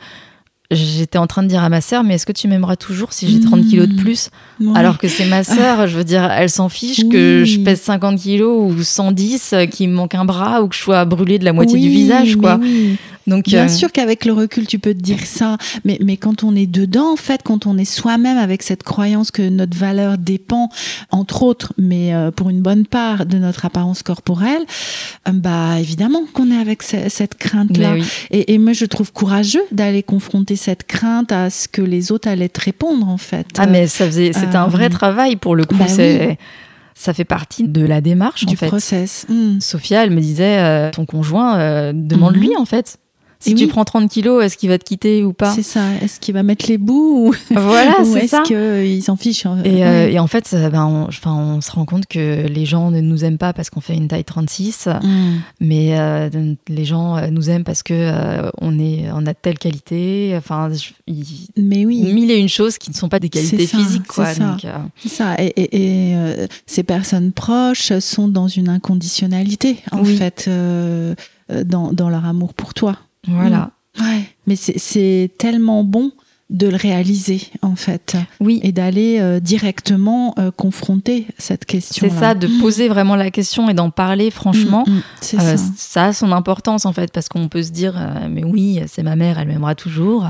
j'étais en train de dire à ma sœur, mais est-ce que tu m'aimeras toujours si j'ai 30 kilos de plus? Ouais. Alors que c'est ma sœur, je veux dire, elle s'en fiche que je pèse 50 kilos ou 110, euh, qu'il me manque un bras ou que je sois brûlée de la moitié du visage, quoi. oui. Donc, Bien euh, sûr qu'avec le recul, tu peux te dire ça, mais, mais quand on est dedans, en fait, quand on est soi-même avec cette croyance que notre valeur dépend, entre autres, mais euh, pour une bonne part, de notre apparence corporelle, euh, bah évidemment qu'on est avec ce- cette crainte-là. oui. Et, et moi, je trouve courageux d'aller confronter cette crainte à ce que les autres allaient te répondre, en fait. Ah, mais ça faisait, c'était un vrai euh, travail pour le coup. bah c'est, ça fait partie de la démarche, du en fait. process. Hmm. Sophia, elle me disait, euh, ton conjoint, euh, demande-lui, Mhm. en fait. Si Et tu oui. prends 30 kilos, est-ce qu'il va te quitter ou pas C'est ça. Est-ce qu'il va mettre les bouts ou, [LAUGHS] Voilà, ou c'est est-ce ça. qu'il s'en fiche hein Et, euh, Ouais. et en fait, ben, on, enfin, on se rend compte que les gens ne nous aiment pas parce qu'on fait une taille 36, Mm. mais euh, les gens euh, nous aiment parce que euh, on est, on a telle qualité. Enfin, je- Mais oui. mille et une choses qui ne sont pas des qualités ça, physiques, quoi. c'est ça. Et, et- et, ces personnes proches sont dans une inconditionnalité, en Oui. fait, dans, dans leur amour pour toi. Voilà. Ouais. Mais c'est- tellement bon de le réaliser, en fait, Oui. et d'aller euh, directement euh, confronter cette question. C'est ça, de poser vraiment la question et d'en parler franchement. Mm, mm, c'est Euh, ça. ça a son importance en fait parce qu'on peut se dire euh, mais oui c'est ma mère elle m'aimera toujours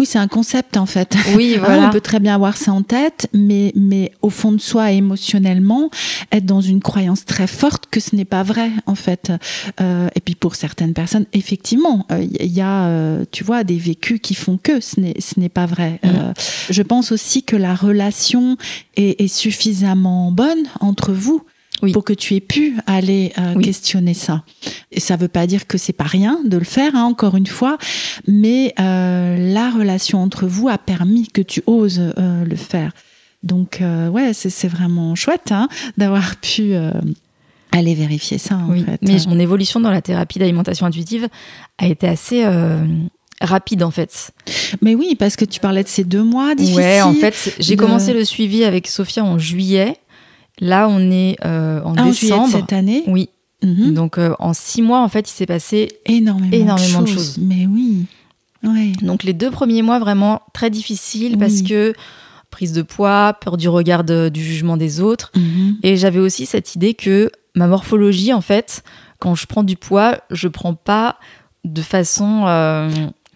Oui, c'est un concept, en fait. oui [LAUGHS] voilà on peut très bien avoir ça en tête, mais, mais au fond de soi, émotionnellement, être dans une croyance très forte que ce n'est pas vrai, en fait. Euh, et puis pour certaines personnes, effectivement, euh, il y a, euh, tu vois, des vécus qui font que ce n'est, ce n'est pas vrai. Mhm. Euh, je pense aussi que la relation est, est suffisamment bonne entre vous. Oui. Pour que tu aies pu aller euh, Oui. questionner ça. Et ça veut pas dire que c'est pas rien de le faire, hein, encore une fois, mais euh, la relation entre vous a permis que tu oses euh, le faire. Donc, ouais, c'est vraiment chouette hein, d'avoir pu aller vérifier ça, en Oui, fait. mais mon évolution dans la thérapie d'alimentation intuitive a été assez rapide en fait. Mais oui, parce que tu parlais de ces deux mois difficiles. Ouais, en fait, j'ai de- commencé le suivi avec Sophia en juillet. Là, on est euh, en Ah, en juillet de décembre. cette année. Oui, Mhm. donc euh, en six mois, en fait, il s'est passé. énormément, énormément de, de choses. Mais oui, ouais. Donc les deux premiers mois vraiment très difficiles parce que prise de poids, peur du regard de- du jugement des autres. Mhm. Et j'avais aussi cette idée que ma morphologie, en fait, quand je prends du poids, je prends pas de façon euh,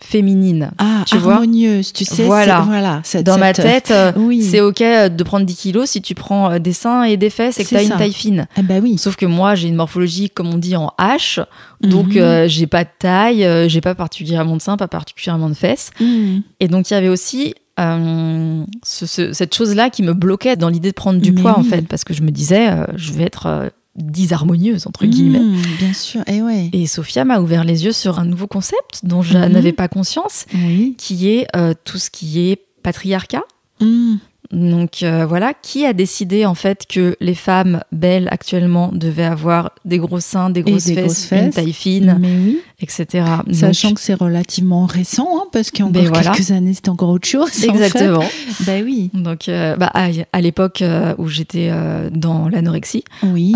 féminine. Ah, Tu vois harmonieuse, tu sais. Voilà. voilà cette- Dans ma cette- tête, euh, oui. c'est ok de prendre 10 kilos si tu prends euh, des seins et des fesses et que tu as ça. une taille fine. Ah bah oui. Sauf que moi, j'ai une morphologie, comme on dit, en H. Donc, Mhm. euh, j'ai pas de taille, euh, j'ai pas particulièrement de seins, pas particulièrement de fesses. Mhm. Et donc, il y avait aussi euh, ce- ce- cette chose-là qui me bloquait dans l'idée de prendre du Mais poids, en fait, parce que je me disais, euh, je vais être euh, disharmonieuse, entre guillemets. Mhm, bien sûr, et ouais. Et Sophia m'a ouvert les yeux sur un nouveau concept dont je Mhm. n'avais pas conscience, Oui. qui est euh, tout ce qui est patriarcat. Mhm. Donc euh, voilà, qui a décidé en fait que les femmes belles actuellement devaient avoir des gros seins, des grosses, des fesses, grosses une taille fine, Mais oui. etc. Donc, Sachant que c'est relativement récent, hein, parce qu'il y a encore Ben voilà. quelques années, c'était encore autre chose. en exactement. fait. [LAUGHS] Ben oui. Donc euh, bah, à, à l'époque euh, où j'étais euh, dans l'anorexie, Oui.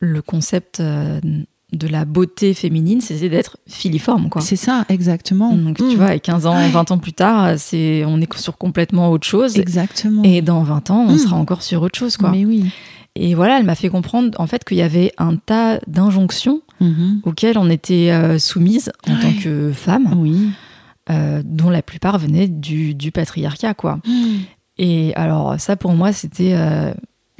le concept de la beauté féminine, c'était d'être filiforme, quoi. C'est ça, exactement. Donc Mm. tu vois, 15 ans, Ouais. 20 ans plus tard, c'est on est sur complètement autre chose. Exactement. Et dans 20 ans, on Mm. sera encore sur autre chose, quoi. Mais oui. Et voilà, elle m'a fait comprendre en fait qu'il y avait un tas d'injonctions Mhm. auxquelles on était euh, soumise en Ouais. tant que femme, Oui. euh, dont la plupart venaient du, du patriarcat, quoi. Mm. Et alors ça, pour moi, c'était euh,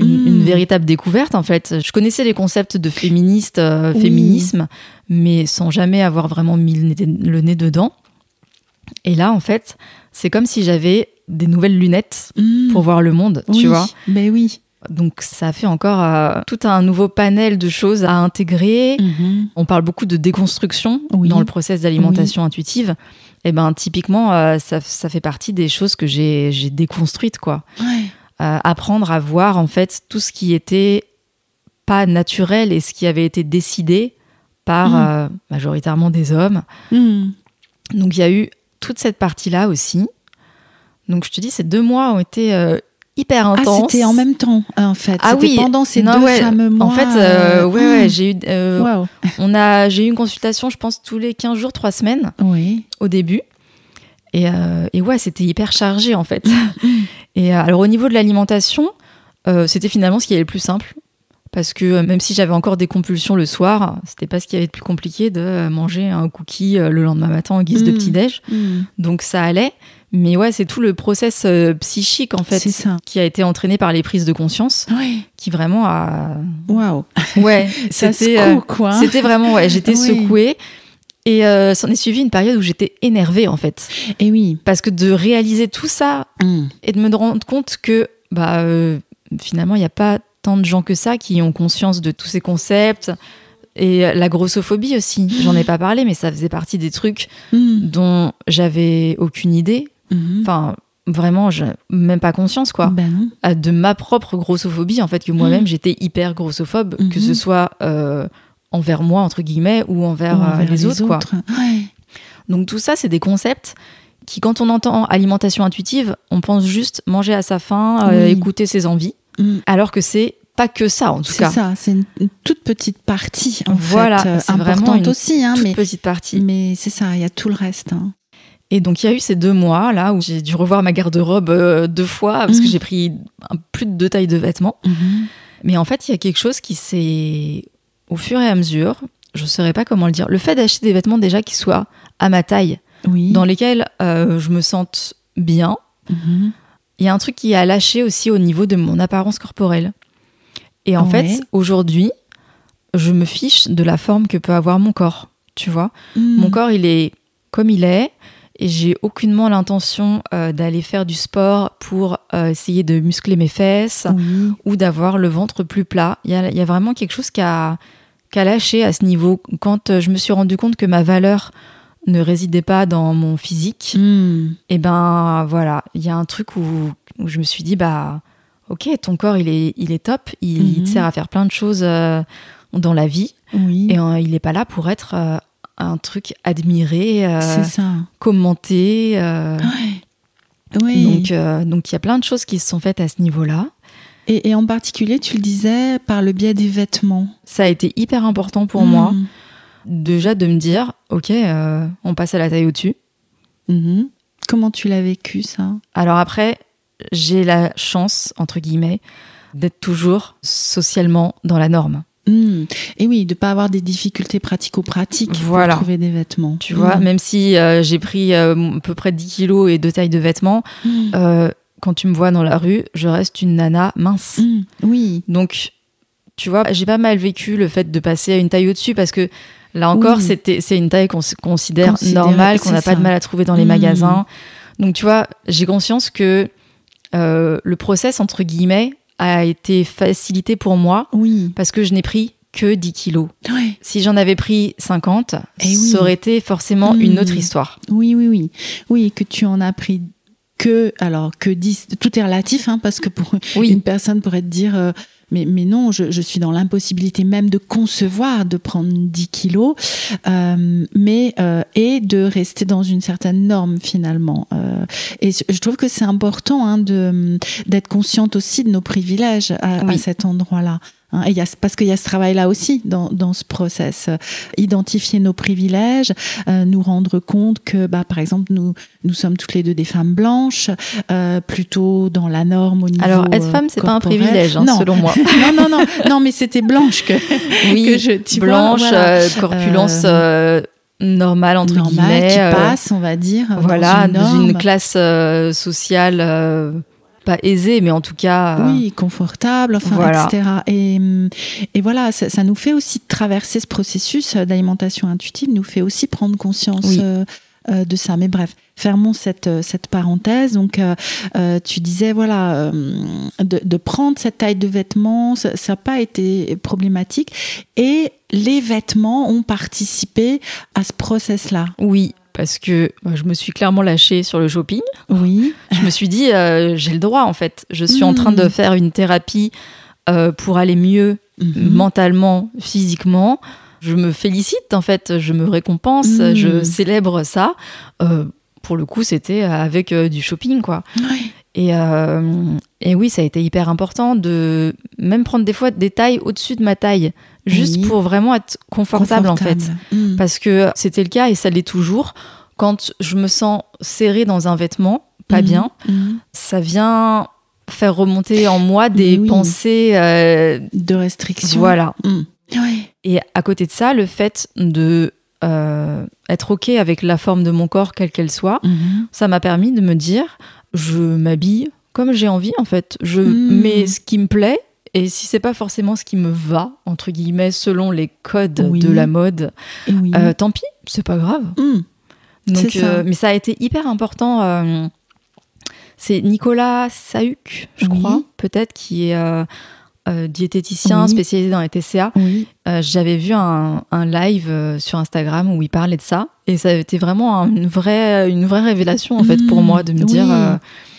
une, Mm. une véritable découverte, en fait. Je connaissais les concepts de féministe, euh, Oui. féminisme, mais sans jamais avoir vraiment mis le nez, le nez dedans. Et là, en fait, c'est comme si j'avais des nouvelles lunettes Mm. pour voir le monde, tu vois. Ben oui. Donc ça fait encore euh, tout un nouveau panel de choses à intégrer. Mhm. On parle beaucoup de déconstruction Oui. dans le process d'alimentation intuitive. Et ben typiquement, euh, ça, ça fait partie des choses que j'ai j'ai déconstruites quoi. Ouais. Euh, apprendre à voir en fait tout ce qui était pas naturel et ce qui avait été décidé par Mm. euh, majoritairement des hommes. Mm. Donc il y a eu toute cette partie là aussi. Donc je te dis, ces deux mois ont été euh, hyper Ah, intenses. c'était en même temps, en fait. Ah oui, pendant ces non, deux ouais. fameux mois. En fait, euh, ouais, ouais, mm. j'ai eu, euh, Waouh. on a, j'ai eu une consultation, je pense, tous les 15 jours, 3 semaines Oui. au début. Et, euh, et ouais, c'était hyper chargé en fait. [LAUGHS] et euh, alors au niveau de l'alimentation, euh, c'était finalement ce qui est le plus simple. Parce que même si j'avais encore des compulsions le soir, c'était pas ce qui avait de plus compliqué de manger un cookie le lendemain matin en guise de Mm. petit-déj. Mm. Donc ça allait. Mais ouais, c'est tout le process euh, psychique en fait ça. qui a été entraîné par les prises de conscience Oui. qui vraiment a. Waouh. Ouais, [LAUGHS] Ça c'était. euh, quoi. c'était vraiment, ouais, j'étais Oui. secouée. Et euh, s'en est suivi une période où j'étais énervée, en fait. Et oui. Parce que de réaliser tout ça Mm. et de me rendre compte que, bah, euh, finalement, il n'y a pas tant de gens que ça qui ont conscience de tous ces concepts, Et la grossophobie aussi, j'en ai pas parlé, mais ça faisait partie des trucs Mm. dont j'avais aucune idée. Enfin, vraiment, j'ai même pas conscience, quoi. Ben De ma propre grossophobie, en fait, que moi-même, j'étais hyper grossophobe, que ce soit euh, envers moi, entre guillemets, ou envers, Ou euh, envers les, autres, quoi. Ouais. Donc tout ça, c'est des concepts qui, quand on entend alimentation intuitive, on pense juste manger à sa faim, euh, écouter ses envies, Mm. alors que c'est pas que ça, en tout C'est cas. ça, c'est une, une toute petite partie en Voilà, fait, euh, c'est vraiment importante une aussi, hein, Toute mais, petite partie. mais c'est ça, il y a tout le reste. hein. Et donc il y a eu ces deux mois là où j'ai dû revoir ma garde-robe euh, deux fois parce que Mhm. j'ai pris un- plus de deux tailles de vêtements. Mhm. Mais en fait, il y a quelque chose qui s'est, au fur et à mesure, je ne saurais pas comment le dire, le fait d'acheter des vêtements déjà qui soient à ma taille, Oui. dans lesquels euh, je me sente bien, Mhm. il y a un truc qui a lâché aussi au niveau de mon apparence corporelle. Et en Ouais. fait, aujourd'hui, je me fiche de la forme que peut avoir mon corps, tu vois. Mm. Mon corps, il est comme il est. Et j'ai aucunement l'intention euh, d'aller faire du sport pour euh, essayer de muscler mes fesses Oui. ou d'avoir le ventre plus plat. Il y a, il y a vraiment quelque chose qui a, qui a lâché à ce niveau. Quand euh, je me suis rendu compte que ma valeur ne résidait pas dans mon physique, Mm. et ben voilà, il y a un truc où, où je me suis dit, bah ok, ton corps, il est, il est top, il, il te Mhm. sert à faire plein de choses euh, dans la vie, Oui. et euh, il n'est pas là pour être euh, un truc admiré, ça. commenté. Ouais. Oui. donc, donc il y a plein de choses qui se sont faites à ce niveau-là. Et, et en particulier, tu le disais, par le biais des vêtements. Ça a été hyper important pour moi, déjà de me dire, ok, euh, on passe à la taille au-dessus. Mhm. Comment tu l'as vécu, ça? Alors après, j'ai la chance, entre guillemets, d'être toujours socialement dans la norme. Mm. Et oui, de pas avoir des difficultés pratico-pratiques Voilà. pour trouver des vêtements. Tu vois, même si euh, j'ai pris euh, à peu près 10 kilos et deux tailles de vêtements, quand tu me vois dans la rue, je reste une nana mince. Mm. Oui. Donc, tu vois, j'ai pas mal vécu le fait de passer à une taille au-dessus parce que là encore, Oui. c'était, c'est une taille qu'on considère normale, qu'on n'a pas de mal à trouver dans les Mm. magasins. Donc, tu vois, j'ai conscience que euh, le process, entre guillemets, a été facilité pour moi Oui. parce que je n'ai pris que 10 kilos. Ouais. Si j'en avais pris 50, Eh oui. ça aurait été forcément une autre histoire. Oui, oui, oui. Oui, que tu en as pris que, alors que 10, tout est relatif, hein, parce que pour Oui. une personne pourrait te dire, euh, mais, mais non, je, je suis dans l'impossibilité même de concevoir de prendre 10 kilos, euh, mais, euh, et de rester dans une certaine norme finalement. Euh, et je trouve que c'est important hein, de, d'être consciente aussi de nos privilèges à, cet endroit-là. Hein, et il y a, parce qu'il y a ce travail-là aussi dans, dans ce process. Euh, Identifier nos privilèges, euh, nous rendre compte que, bah, par exemple, nous, nous sommes toutes les deux des femmes blanches, euh, plutôt dans la norme au niveau. Alors, être euh, femme, c'est pas un privilège, hein, non. selon moi. [LAUGHS] non, non, non, non, mais c'était blanche que, Oui, que je, tu vois, blanche, voilà. euh, corpulence euh, normale, entre normale, guillemets. qui euh, passe, on va dire. voilà, dans une, norme. classe euh, sociale euh, pas aisée, mais en tout cas. euh, Oui, confortable, enfin, Voilà. etc. Et, et voilà, ça, ça nous fait aussi traverser ce processus d'alimentation intuitive, nous fait aussi prendre conscience Oui. euh, euh, de ça. Mais bref, fermons cette, euh, cette parenthèse. Donc, euh, euh, tu disais, voilà, euh, de, de prendre cette taille de vêtements, ça n'a pas été problématique. Et les vêtements ont participé à ce process-là. Oui, parce que bah, je me suis clairement lâchée sur le shopping. Oui. Je me suis dit, euh, j'ai le droit en fait. Je suis en train de Mm. faire une thérapie euh, pour aller mieux Mhm. mentalement, physiquement. Je me félicite en fait, je me récompense, Mm. je célèbre ça. Euh, pour le coup, c'était avec du shopping quoi. Ouais. Et, euh, et oui, ça a été hyper important de même prendre des fois des tailles au-dessus de ma taille, juste Oui. pour vraiment être confortable, en fait. Confortable. Mm. Parce que c'était le cas et ça l'est toujours. Quand je me sens serrée dans un vêtement, pas Mhm. bien, Mhm. ça vient faire remonter en moi des Oui. pensées. euh, De restriction. voilà. Et à côté de ça, le fait de euh, être OK avec la forme de mon corps, quelle qu'elle soit, Mhm. ça m'a permis de me dire je m'habille comme j'ai envie, en fait. Je Mm. mets ce qui me plaît. Et si c'est pas forcément ce qui me va, entre guillemets, selon les codes Oui. de la mode, oui. euh, tant pis, c'est pas grave. Mm. Donc, ça. euh, mais ça a été hyper important. euh, c'est Nicolas Sahuc, je Oui. crois, peut-être, qui est euh, diététicien Oui. spécialisé dans les TCA, Oui. euh, j'avais vu un, un live euh, sur Instagram où il parlait de ça. Et ça a été vraiment un- une vraie, une vraie révélation, en fait, pour Mm, moi, de me oui. dire, euh,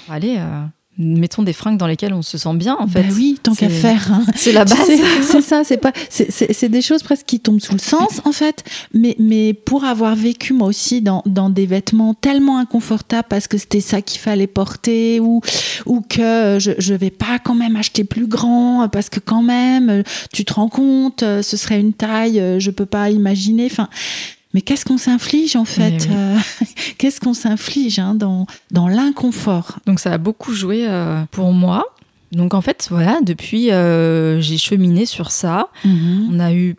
allez, euh, mettons des fringues dans lesquelles on se sent bien, en fait. Bah oui, tant qu'à faire. hein. [LAUGHS] C'est la base. C'est ça, c'est pas, c'est- des choses presque qui tombent sous le sens en fait. Mais, mais pour avoir vécu moi aussi dans, dans des vêtements tellement inconfortables parce que c'était ça qu'il fallait porter ou, ou que je, je vais pas quand même acheter plus grand parce que quand même, tu te rends compte, euh, ce serait une taille, je peux pas imaginer. Enfin, mais qu'est-ce qu'on s'inflige en fait oui. euh, [LAUGHS] Qu'est-ce qu'on s'inflige hein, dans, dans l'inconfort? Donc ça a beaucoup joué euh, pour moi. Donc en fait, voilà, depuis, euh, j'ai cheminé sur ça. On a eu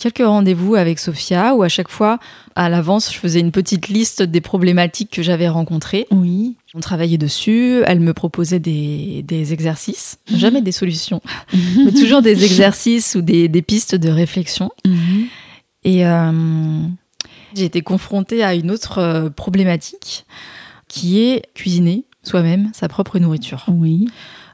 quelques rendez-vous avec Sophia où à chaque fois, à l'avance, je faisais une petite liste des problématiques que j'avais rencontrées. Oui. On travaillait dessus, elle me proposait des, des exercices, Mhm. jamais des solutions, [LAUGHS] mais toujours des exercices ou des, des pistes de réflexion. Mhm. Et euh, j'ai été confrontée à une autre euh, problématique qui est cuisiner soi-même sa propre nourriture. Oui.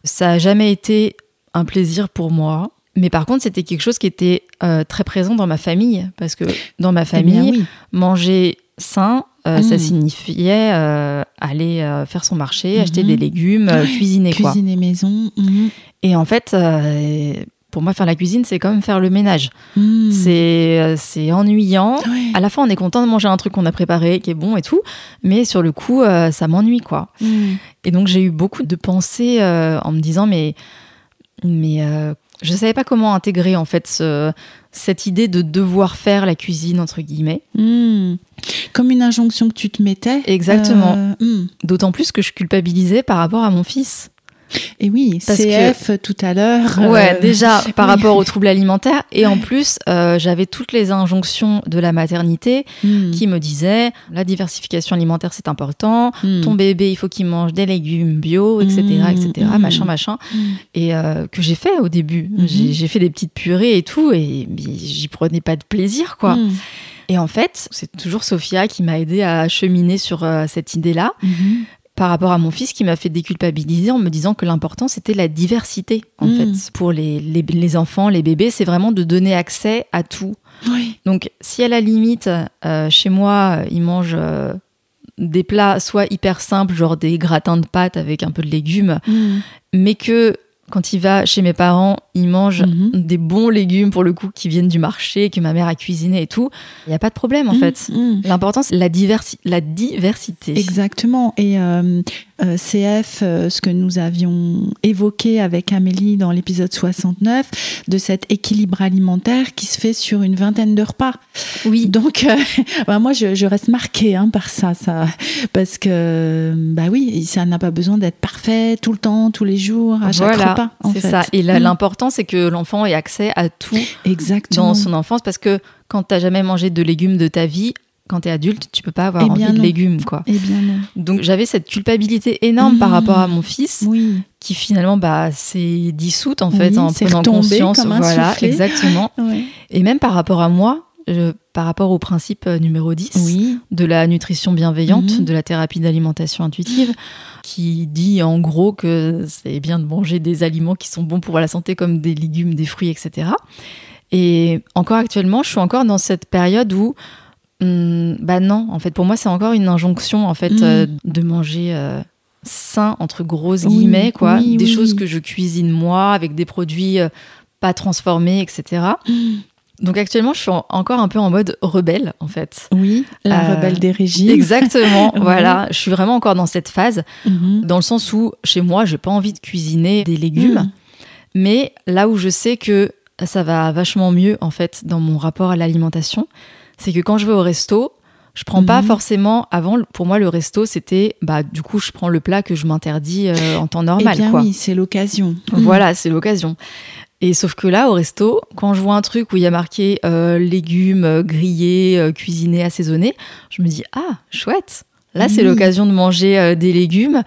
Ça a jamais été un plaisir pour moi. Mais par contre, c'était quelque chose qui était euh, très présent dans ma famille. Parce que dans ma Eh famille, bien, oui. manger sain, euh, ça signifiait euh, aller faire son marché, acheter des légumes, cuisiner quoi. Cuisiner maison. mhm. Et en fait, pour moi, faire la cuisine, c'est comme faire le ménage. C'est euh, c'est ennuyant. Ouais. À la fin, on est content de manger un truc qu'on a préparé, qui est bon et tout. Mais sur le coup, euh, ça m'ennuie quoi. Mhm. Et donc j'ai eu beaucoup de pensées euh, en me disant mais mais euh, je savais pas comment intégrer en fait ce- cette idée de devoir faire la cuisine entre guillemets. Mhm. Comme une injonction que tu te mettais. Exactement. D'autant plus que je culpabilisais par rapport à mon fils. Et oui, Parce CF tout à l'heure. Ouais, euh, déjà [LAUGHS] par oui. rapport aux troubles alimentaires et en plus euh, j'avais toutes les injonctions de la maternité mhm. qui me disaient la diversification alimentaire c'est important, Mhm. ton bébé il faut qu'il mange des légumes bio, etc., etc., mhm. machin, machin. Et euh, que j'ai fait au début. J'ai fait des petites purées et tout, et j'y prenais pas de plaisir, quoi. Et en fait, c'est toujours Sophia qui m'a aidé à cheminer sur euh, cette idée-là, Mhm. Par rapport à mon fils qui m'a fait déculpabiliser en me disant que l'important c'était la diversité, en Mhm. fait. Pour les, les, les enfants, les bébés, c'est vraiment de donner accès à tout. Oui. Donc, si à la limite, euh, chez moi, ils mangent. euh, des plats soit hyper simples, genre des gratins de pâtes avec un peu de légumes, Mhm. mais que quand il va chez mes parents, il mange Mhm. des bons légumes pour le coup qui viennent du marché, que ma mère a cuisiné et tout. Il n'y a pas de problème en fait. Mhm. L'important c'est la, diversi- la diversité. Exactement. Et euh, euh, CF, euh, ce que nous avions évoqué avec Amélie dans l'épisode 69, de cet équilibre alimentaire qui se fait sur une vingtaine de repas. Oui. Donc, euh, [LAUGHS] bah, moi, je, je reste marquée hein, par ça, ça, parce que, bah oui, ça n'a pas besoin d'être parfait tout le temps, tous les jours, à chaque Voilà, repas. c'est ça. Et Mm. L'important c'est que l'enfant ait accès à tout Exactement. dans son enfance parce que quand t'as jamais mangé de légumes de ta vie, quand t'es adulte, tu peux pas avoir Eh envie de légumes quoi. Eh bien non. Donc j'avais cette culpabilité énorme par Mm. rapport à mon fils Oui. qui finalement bah s'est dissoute en fait Oui, en prenant conscience comme un voilà exactement Ouais. et même par rapport à moi euh, par rapport au principe euh, numéro 10 Oui. de la nutrition bienveillante, Mhm. de la thérapie d'alimentation intuitive, qui dit en gros que c'est bien de manger des aliments qui sont bons pour la santé, comme des légumes, des fruits, etc. Et encore actuellement, je suis encore dans cette période où, hum, bah non, en fait, pour moi, c'est encore une injonction, en fait, Mhm. euh, de manger. euh, sain entre grosses Oui, guillemets quoi oui, des oui. choses que je cuisine moi avec des produits euh, pas transformés etc donc actuellement je suis en- encore un peu en mode rebelle en fait Oui, la Euh, rebelle des régimes. Exactement, [LAUGHS] Oui. voilà. Je suis vraiment encore dans cette phase, Mhm. dans le sens où chez moi, j'ai pas envie de cuisiner des légumes, Mm. mais là où je sais que ça va vachement mieux en fait dans mon rapport à l'alimentation, c'est que quand je vais au resto, je prends pas Mhm. forcément. Avant, pour moi, le resto, c'était bah du coup, je prends le plat que je m'interdis euh, en temps Eh normal, bien quoi. oui, c'est l'occasion. Voilà, c'est l'occasion. Et sauf que là, au resto, quand je vois un truc où il y a marqué euh, légumes euh, grillés, euh, cuisinés, assaisonnés, je me dis ah chouette. Là, c'est l'occasion de manger euh, des légumes.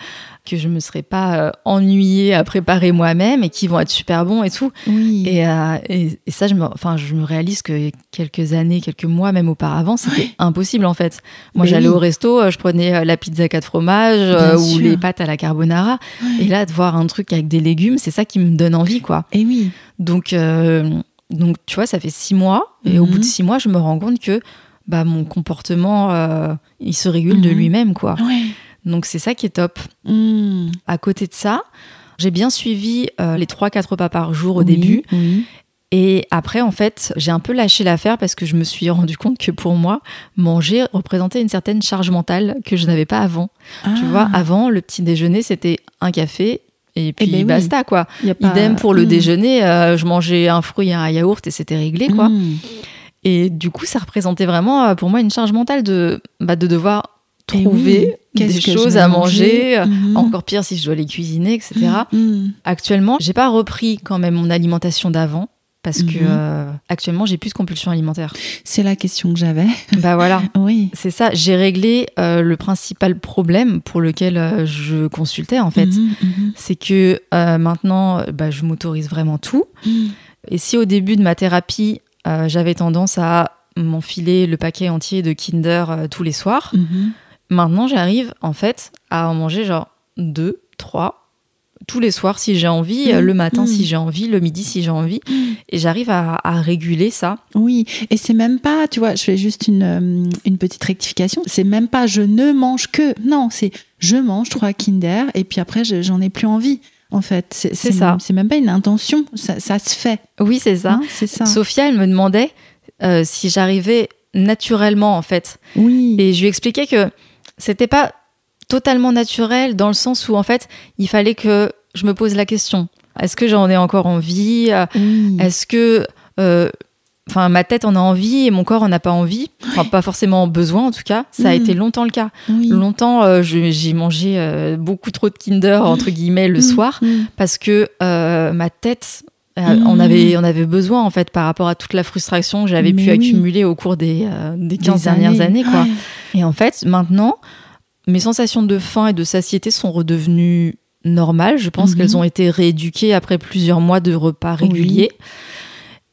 Que je me serais pas euh, ennuyée à préparer moi-même et qui vont être super bons et tout. Oui. Et, euh, et, et ça, je me, enfin, je me réalise que quelques années, quelques mois même auparavant, c'était impossible en fait. Moi, Mais j'allais au resto, euh, je prenais la pizza quatre fromages euh, ou les pâtes à la carbonara. Et là, de voir un truc avec des légumes, c'est ça qui me donne envie, quoi. Et oui. Donc, euh, donc tu vois, ça fait six mois. Et au Mhm. bout de six mois, je me rends compte que bah, mon comportement, il se régule de Mhm. lui-même, quoi. Ouais. Donc, c'est ça qui est top. Mm. À côté de ça, j'ai bien suivi euh, les 3-4 repas par jour au Oui, début. Oui. Et après, en fait, j'ai un peu lâché l'affaire parce que je me suis [LAUGHS] rendu compte que pour moi, manger représentait une certaine charge mentale que je n'avais pas avant. Tu Ah. vois, avant, le petit déjeuner, c'était un café et puis ben oui. basta, quoi. Pas- Idem pour le Mm. déjeuner, euh, je mangeais un fruit et un yaourt et c'était réglé, quoi. Mm. Et du coup, ça représentait vraiment euh, pour moi une charge mentale de, bah, de devoir Eh trouver oui. Qu'est-ce des choses à manger, Mhm. encore pire si je dois les cuisiner, etc. Mm. Actuellement, j'ai pas repris quand même mon alimentation d'avant parce que Mhm. euh, actuellement, j'ai plus de compulsion alimentaire. C'est la question que j'avais. [LAUGHS] bah voilà. [LAUGHS] Oui. C'est ça, j'ai réglé euh, le principal problème pour lequel euh, je consultais en fait. Mhm, mhm. C'est que maintenant, bah, je m'autorise vraiment tout. Et si au début de ma thérapie, j'avais tendance à m'enfiler le paquet entier de Kinder tous les soirs, Mhm. Maintenant j'arrive en fait à en manger genre deux, trois tous les soirs si j'ai envie, euh, Mm, le matin mm. si j'ai envie, le midi si j'ai envie. Et j'arrive à, à réguler ça. Oui, et c'est même pas, tu vois, je fais juste une, euh, une petite rectification, c'est même pas je ne mange que, non, c'est je mange trois Kinder et puis après je- j'en ai plus envie, en fait. C'est ça. C'est même pas une intention, ça, ça se fait. Oui, c'est ça. hein, c'est ça. Sophia, elle me demandait euh, si j'arrivais naturellement en fait. Oui. Et je lui expliquais que c'était pas totalement naturel dans le sens où en fait il fallait que je me pose la question est-ce que j'en ai encore envie? Est-ce que euh, Enfin, ma tête en a envie et mon corps en a pas envie? Enfin, pas forcément besoin en tout cas. Ça a Mm. été longtemps le cas. Oui. Longtemps, euh, j'ai mangé euh, beaucoup trop de Kinder entre guillemets le Mm, soir mm. parce que ma tête euh, on avait on avait besoin en fait par rapport à toute la frustration que j'avais pu oui. accumuler au cours des euh, des 15 Des dernières années quoi. Ouais. Et en fait, maintenant, mes sensations de faim et de satiété sont redevenues normales. Je pense Mhm. qu'elles ont été rééduquées après plusieurs mois de repas réguliers.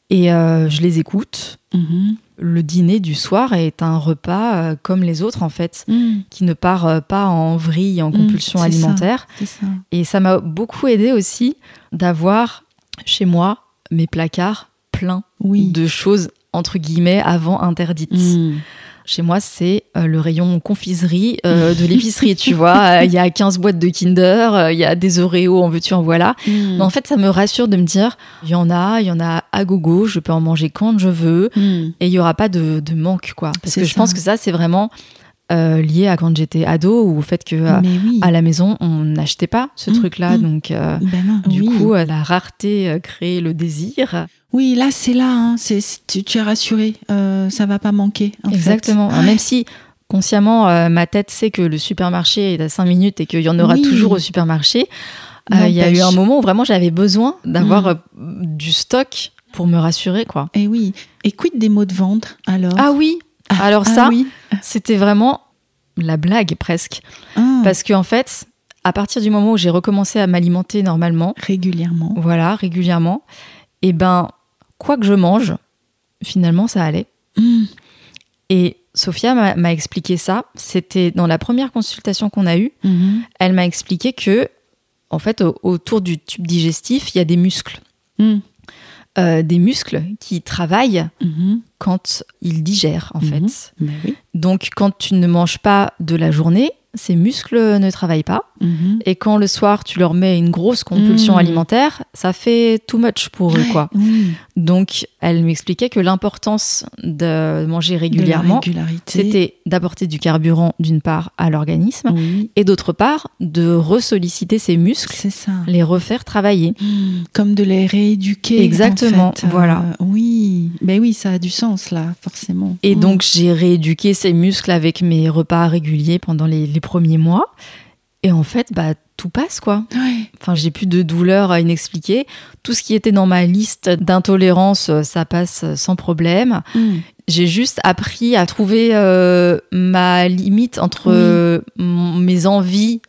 Et euh, je les écoute. Mhm. Le dîner du soir est un repas comme les autres, en fait, qui ne part pas en vrille, en compulsion ça. alimentaire. ça. Et ça m'a beaucoup aidé aussi d'avoir chez moi mes placards pleins Oui. de choses, entre guillemets, avant interdites. Mm. Chez moi, c'est euh, le rayon confiserie euh, de l'épicerie, tu vois. Euh, Il y a 15 boîtes de Kinder, il y a des Oreos, en veux-tu, en voilà. Mm. Mais en fait, ça me rassure de me dire, il y en a, il y en a à gogo, je peux en manger quand je veux, Mm. et il y aura pas de, de manque, quoi. Parce que je pense que ça, c'est vraiment euh, lié à quand j'étais ado, ou au fait que euh, oui. à la maison, on n'achetait pas ce Mm, truc-là, mm. donc... euh, Ben non, du oui. coup, la rareté crée le désir. Oui, là, c'est là. hein. C'est, tu, tu es rassuré. Ça va pas manquer. en. Exactement. Même si consciemment, ma tête sait que le supermarché est à 5 minutes et qu'il y en aura Oui. toujours au supermarché, il y a eu N'empêche. un moment où vraiment j'avais besoin d'avoir Mm. du stock pour me rassurer, quoi. Et oui. Et quid des mots de vente alors? Ah oui Alors ah ça, oui. c'était vraiment la blague presque. Ah, Parce qu'en fait, à partir du moment où j'ai recommencé à m'alimenter normalement, régulièrement. voilà, régulièrement, et ben, quoi que je mange, finalement, ça allait. Mm. Et Sophia m'a expliqué ça. C'était dans la première consultation qu'on a eue. Mhm. Elle m'a expliqué que, en fait, au- autour du tube digestif, il y a des muscles. Mm. Euh, des muscles qui travaillent Mhm. quand ils digèrent, en Mhm. fait. Ben oui. Donc, quand tu ne manges pas de la journée, ces muscles ne travaillent pas. Mhm. Et quand le soir, tu leur mets une grosse compulsion alimentaire, ça fait too much pour eux, quoi. Donc, elle m'expliquait que l'importance de manger régulièrement, c'était d'apporter du carburant d'une part à l'organisme Oui. et d'autre part de ressolliciter ses muscles, ça. les refaire travailler. Mm. Comme de les rééduquer. Exactement, en fait. voilà. Euh, oui. Ben oui, ça a du sens là, forcément. Et Mm. donc j'ai rééduqué ces muscles avec mes repas réguliers pendant les, les premiers mois. Et en fait, bah, tout passe quoi. Ouais. Enfin, j'ai plus de douleurs inexpliquées. Tout ce qui était dans ma liste d'intolérances, ça passe sans problème. Mm. J'ai juste appris à trouver euh, ma limite entre Oui. euh, mes envies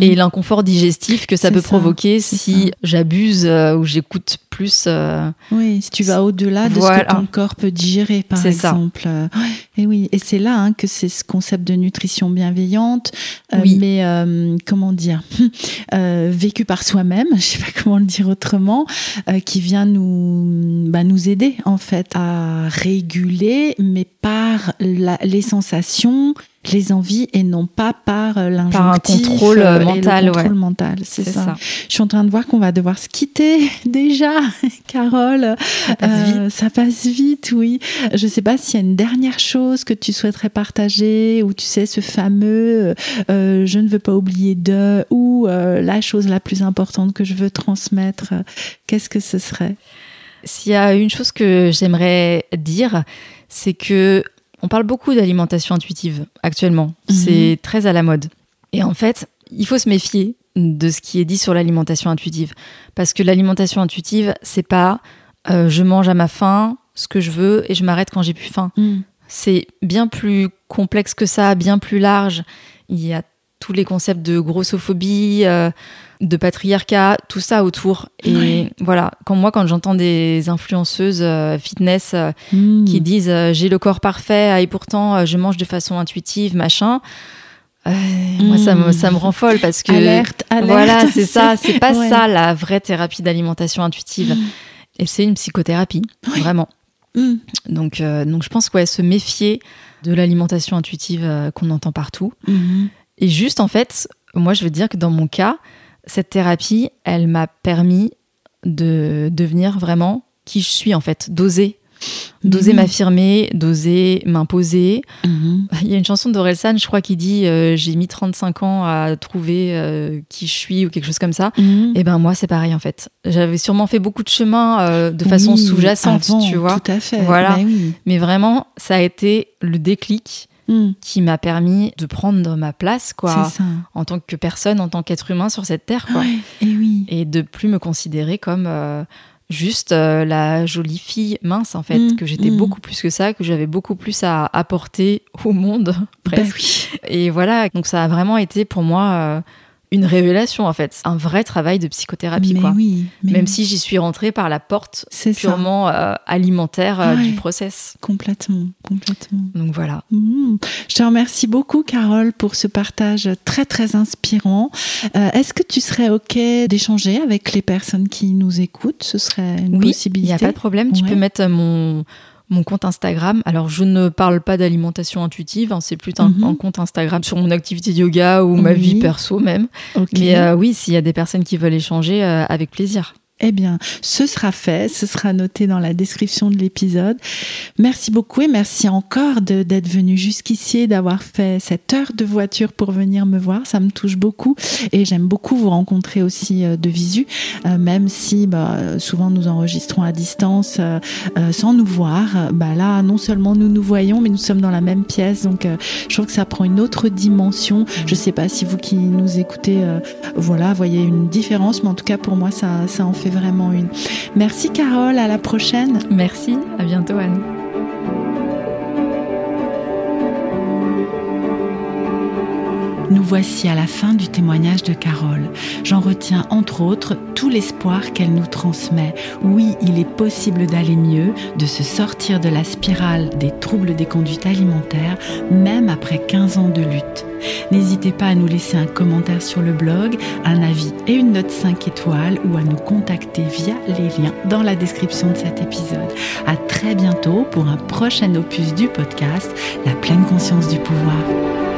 et l'inconfort digestif que ça peut provoquer si j'abuse euh, ou j'écoute plus. Euh, oui, si tu vas au-delà de ce que ton corps peut digérer, par exemple. Ça. et oui, et c'est là hein, que c'est ce concept de nutrition bienveillante, euh, mais comment dire, [LAUGHS] vécu par soi-même, [LAUGHS] je sais pas comment le dire autrement, qui vient nous, bah, nous aider en fait à réguler, mais par les sensations les envies et non pas par euh, l'injonctif. Par un contrôle euh, mental. contrôle mental, c'est ça. Je suis en train de voir qu'on va devoir se quitter [LAUGHS] déjà, [LAUGHS] Carole. Ça passe vite. Euh, ça passe vite, oui. Je ne sais pas s'il y a une dernière chose que tu souhaiterais partager ou tu sais ce fameux je ne veux pas oublier de ou la chose la plus importante que je veux transmettre. Qu'est-ce que ce serait? S'il y a une chose que j'aimerais dire, c'est que on parle beaucoup d'alimentation intuitive actuellement. Mhm. C'est très à la mode. Et en fait, il faut se méfier de ce qui est dit sur l'alimentation intuitive. Parce que l'alimentation intuitive, c'est pas euh, je mange à ma faim ce que je veux et je m'arrête quand j'ai plus faim. Mhm. C'est bien plus complexe que ça, bien plus large. Il y a tous les concepts de grossophobie, euh, de patriarcat, tout ça autour. Et voilà, quand moi, quand j'entends des influenceuses euh, fitness euh, hmm. qui disent j'ai le corps parfait et pourtant je mange de façon intuitive, machin. Moi, ça me, ça me rend folle parce que. Alerte, alerte. Voilà, c'est ça. [LAUGHS] C'est pas ça la vraie thérapie d'alimentation intuitive. Hmm. Et c'est une psychothérapie, vraiment. Hmm. Donc, donc, je pense ouais, se méfier de l'alimentation intuitive qu'on entend partout. Et juste, en fait, moi, je veux dire que dans mon cas, cette thérapie, elle m'a permis de devenir vraiment qui je suis en fait, d'oser. D'oser mhm. m'affirmer, d'oser m'imposer. Mhm. Il y a une chanson d'Orelsan, je crois, qui dit euh, J'ai mis 35 ans à trouver euh, qui je suis ou quelque chose comme ça. Mhm. Et ben moi, c'est pareil en fait. J'avais sûrement fait beaucoup de chemin euh, de façon sous-jacente, tu vois. Tout à fait. Voilà. Mais vraiment, ça a été le déclic Hmm. qui m'a permis de prendre ma place, quoi, en tant que personne, en tant qu'être humain sur cette terre, quoi. et, oui. et de plus me considérer comme euh, juste euh, la jolie fille mince, en fait, hmm. que j'étais hmm. beaucoup plus que ça, que j'avais beaucoup plus à apporter au monde, [LAUGHS] ben presque. Et voilà, donc ça a vraiment été pour moi euh, une révélation en fait, un vrai travail de psychothérapie quoi. Même si j'y suis rentrée par la porte purement euh, alimentaire euh, du process. Complètement, complètement. Donc voilà. Mmh. Je te remercie beaucoup Carole pour ce partage très très inspirant. Euh, est-ce que tu serais ok d'échanger avec les personnes qui nous écoutent? Ce serait une oui, possibilité. Il n'y a pas de problème. Tu peux mettre mon mon compte Instagram. Alors, je ne parle pas d'alimentation intuitive, hein, c'est plutôt mhm. un, compte Instagram sur mon activité de yoga ou ma vie perso même. Mais euh, oui, s'il y a des personnes qui veulent échanger, euh, avec plaisir. Eh bien, ce sera fait, ce sera noté dans la description de l'épisode. Merci beaucoup et merci encore d'être venu jusqu'ici d'avoir fait cette heure de voiture pour venir me voir. Ça me touche beaucoup et j'aime beaucoup vous rencontrer aussi euh, de visu, euh, même si bah, souvent nous enregistrons à distance euh, sans nous voir. Bah là, non seulement nous nous voyons, mais nous sommes dans la même pièce, donc je trouve que ça prend une autre dimension. Je ne sais pas si vous qui nous écoutez, voilà, voyez une différence, mais en tout cas pour moi, ça en fait vraiment une. Merci Carole, à la prochaine. Merci, à bientôt Anne. Nous voici à la fin du témoignage de Carole. J'en retiens entre autres tout l'espoir qu'elle nous transmet. Oui, il est possible d'aller mieux, de se sortir de la spirale des troubles des conduites alimentaires, même après 15 ans de lutte. N'hésitez pas à nous laisser un commentaire sur le blog, un avis et une note 5 étoiles ou à nous contacter via les liens dans la description de cet épisode. À très bientôt pour un prochain opus du podcast, La pleine conscience du pouvoir.